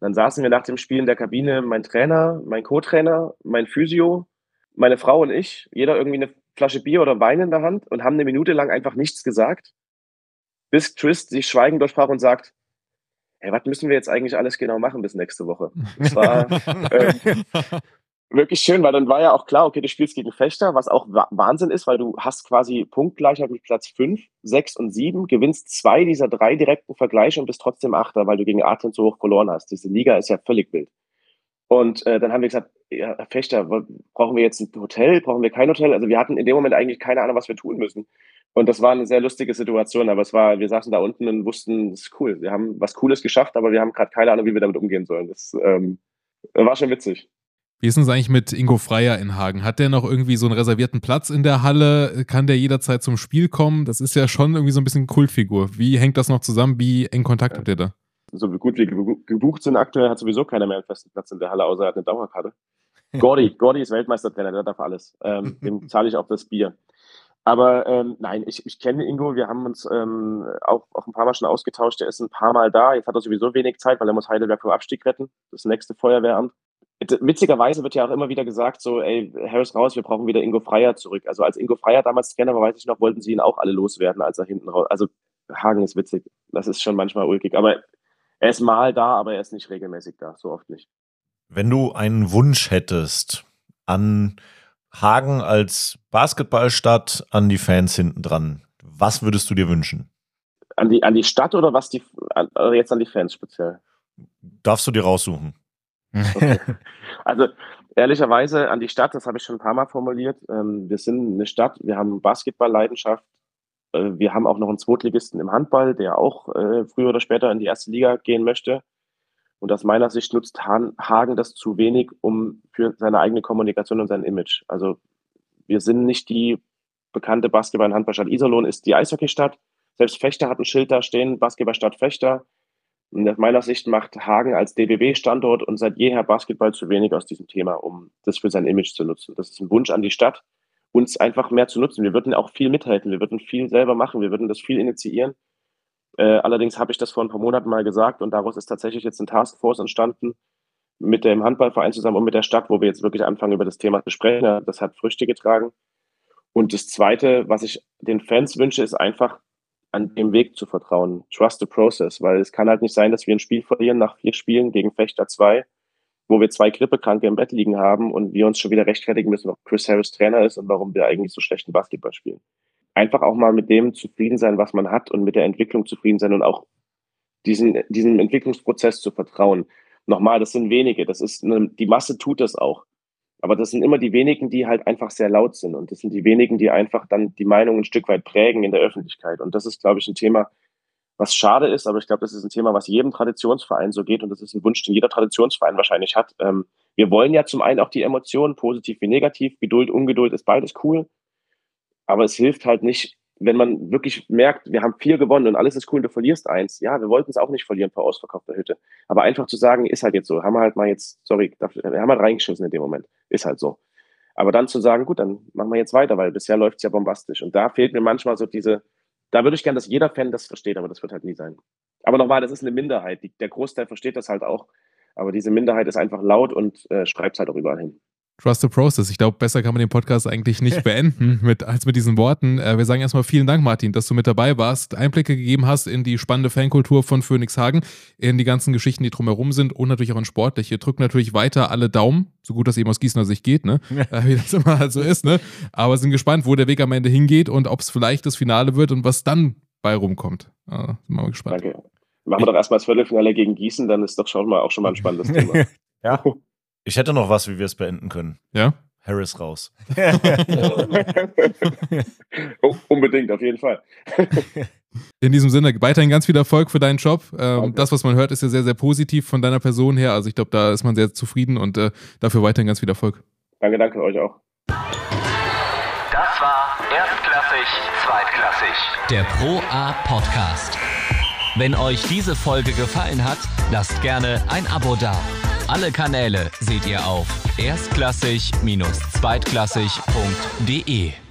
Dann saßen wir nach dem Spiel in der Kabine, mein Trainer, mein Co-Trainer, mein Physio, meine Frau und ich, jeder irgendwie eine Flasche Bier oder Wein in der Hand und haben eine Minute lang einfach nichts gesagt, bis Chris sich schweigend durchbrach und sagt, hey, was müssen wir jetzt eigentlich alles genau machen bis nächste Woche? Das war ähm, wirklich schön, weil dann war ja auch klar, okay, du spielst gegen Fechter, was auch Wa- Wahnsinn ist, weil du hast quasi Punktgleichheit mit Platz 5, 6 und 7, gewinnst zwei dieser drei direkten Vergleiche und bist trotzdem Achter, weil du gegen Athen so hoch verloren hast. Diese Liga ist ja völlig wild. Und äh, dann haben wir gesagt, ja, Fechter, brauchen wir jetzt ein Hotel, brauchen wir kein Hotel? Also wir hatten in dem Moment eigentlich keine Ahnung, was wir tun müssen. Und das war eine sehr lustige Situation, aber es war, wir saßen da unten und wussten, das ist cool. Wir haben was Cooles geschafft, aber wir haben gerade keine Ahnung, wie wir damit umgehen sollen. Das ähm, war schon witzig. Wie ist es eigentlich mit Ingo Freier in Hagen? Hat der noch irgendwie so einen reservierten Platz in der Halle? Kann der jederzeit zum Spiel kommen? Das ist ja schon irgendwie so ein bisschen Kultfigur. Wie hängt das noch zusammen? Wie eng Kontakt habt ihr da? So gut wie gebucht sind aktuell, hat sowieso keiner mehr einen festen Platz in der Halle, außer er hat eine Dauerkarte. Gordy, Gordy ist Weltmeistertrainer, der darf alles. Ähm, dem zahle ich auch das Bier. Aber ähm, nein, ich, ich kenne Ingo, wir haben uns ähm, auch, auch ein paar Mal schon ausgetauscht. Der ist ein paar Mal da. Jetzt hat er sowieso wenig Zeit, weil er muss Heidelberg vom Abstieg retten. Das nächste Feuerwehramt. Witzigerweise wird ja auch immer wieder gesagt, so, ey, Harris raus, wir brauchen wieder Ingo Freier zurück. Also als Ingo Freier damals Trainer war, weiß ich noch, wollten sie ihn auch alle loswerden, als er hinten raus. Also Hagen ist witzig. Das ist schon manchmal ulkig. Aber er ist mal da, aber er ist nicht regelmäßig da, so oft nicht. Wenn du einen Wunsch hättest an Hagen als Basketballstadt, an die Fans hinten dran, was würdest du dir wünschen? An die, an die Stadt oder was die, an, jetzt an die Fans speziell? Darfst du dir raussuchen. Okay. Also ehrlicherweise an die Stadt, das habe ich schon ein paar Mal formuliert. Ähm, wir sind eine Stadt, wir haben Basketballleidenschaft, äh, wir haben auch noch einen Zweitligisten im Handball, der auch äh, früher oder später in die erste Liga gehen möchte. Und aus meiner Sicht nutzt Hagen das zu wenig, um für seine eigene Kommunikation und sein Image. Also wir sind nicht die bekannte Basketball- und Handballstadt. Iserlohn ist die Eishockeystadt. Selbst Fechter hat ein Schild da stehen, Basketballstadt Fechter. Und aus meiner Sicht macht Hagen als DBB-Standort und seit jeher Basketball zu wenig aus diesem Thema, um das für sein Image zu nutzen. Das ist ein Wunsch an die Stadt, uns einfach mehr zu nutzen. Wir würden auch viel mithalten, wir würden viel selber machen, wir würden das viel initiieren. Äh, allerdings habe ich das vor ein paar Monaten mal gesagt und daraus ist tatsächlich jetzt eine Taskforce entstanden mit dem Handballverein zusammen und mit der Stadt, wo wir jetzt wirklich anfangen, über das Thema zu sprechen. Das hat Früchte getragen. Und das Zweite, was ich den Fans wünsche, ist einfach an dem Weg zu vertrauen. Trust the process, weil es kann halt nicht sein, dass wir ein Spiel verlieren nach vier Spielen gegen Fechter 2, wo wir zwei Grippekranke im Bett liegen haben und wir uns schon wieder rechtfertigen müssen, ob Chris Harris Trainer ist und warum wir eigentlich so schlechten Basketball spielen einfach auch mal mit dem zufrieden sein, was man hat und mit der Entwicklung zufrieden sein und auch diesen, diesem Entwicklungsprozess zu vertrauen. Nochmal, das sind wenige, das ist eine, die Masse tut das auch. Aber das sind immer die wenigen, die halt einfach sehr laut sind. Und das sind die wenigen, die einfach dann die Meinung ein Stück weit prägen in der Öffentlichkeit. Und das ist, glaube ich, ein Thema, was schade ist, aber ich glaube, das ist ein Thema, was jedem Traditionsverein so geht. Und das ist ein Wunsch, den jeder Traditionsverein wahrscheinlich hat. Ähm, wir wollen ja zum einen auch die Emotionen, positiv wie negativ. Geduld, Ungeduld ist beides cool. Aber es hilft halt nicht, wenn man wirklich merkt, wir haben vier gewonnen und alles ist cool, du verlierst eins. Ja, wir wollten es auch nicht verlieren vor ausverkaufter Hütte. Aber einfach zu sagen, ist halt jetzt so, haben wir halt mal jetzt, sorry, wir haben halt reingeschissen in dem Moment. Ist halt so. Aber dann zu sagen, gut, dann machen wir jetzt weiter, weil bisher läuft es ja bombastisch. Und da fehlt mir manchmal so diese, da würde ich gerne, dass jeder Fan das versteht, aber das wird halt nie sein. Aber nochmal, das ist eine Minderheit. Die, der Großteil versteht das halt auch. Aber diese Minderheit ist einfach laut und äh, schreibt es halt auch überall hin. Trust the Process. Ich glaube, besser kann man den Podcast eigentlich nicht beenden mit, als mit diesen Worten. Äh, wir sagen erstmal vielen Dank, Martin, dass du mit dabei warst, Einblicke gegeben hast in die spannende Fankultur von Phoenix Hagen, in die ganzen Geschichten, die drumherum sind und natürlich auch in sportliche. Drückt natürlich weiter alle Daumen, so gut das eben aus Gießener Sicht geht, ne? Ja. Äh, wie das immer halt so ist, ne? Aber sind gespannt, wo der Weg am Ende hingeht und ob es vielleicht das Finale wird und was dann bei rumkommt. Äh, sind wir mal gespannt. Danke. Machen wir doch erstmal das Viertelfinale gegen Gießen, dann ist doch schon mal auch schon mal ein spannendes Thema. ja. Ich hätte noch was, wie wir es beenden können. Ja? Harris raus. oh, unbedingt, auf jeden Fall. In diesem Sinne, weiterhin ganz viel Erfolg für deinen Job. Ähm, das, was man hört, ist ja sehr, sehr positiv von deiner Person her. Also ich glaube, da ist man sehr zufrieden und äh, dafür weiterhin ganz viel Erfolg. Danke, danke euch auch. Das war Erstklassig, Zweitklassig. Der Pro A Podcast. Wenn euch diese Folge gefallen hat, lasst gerne ein Abo da. Alle Kanäle seht ihr auf erstklassig-zweitklassig.de.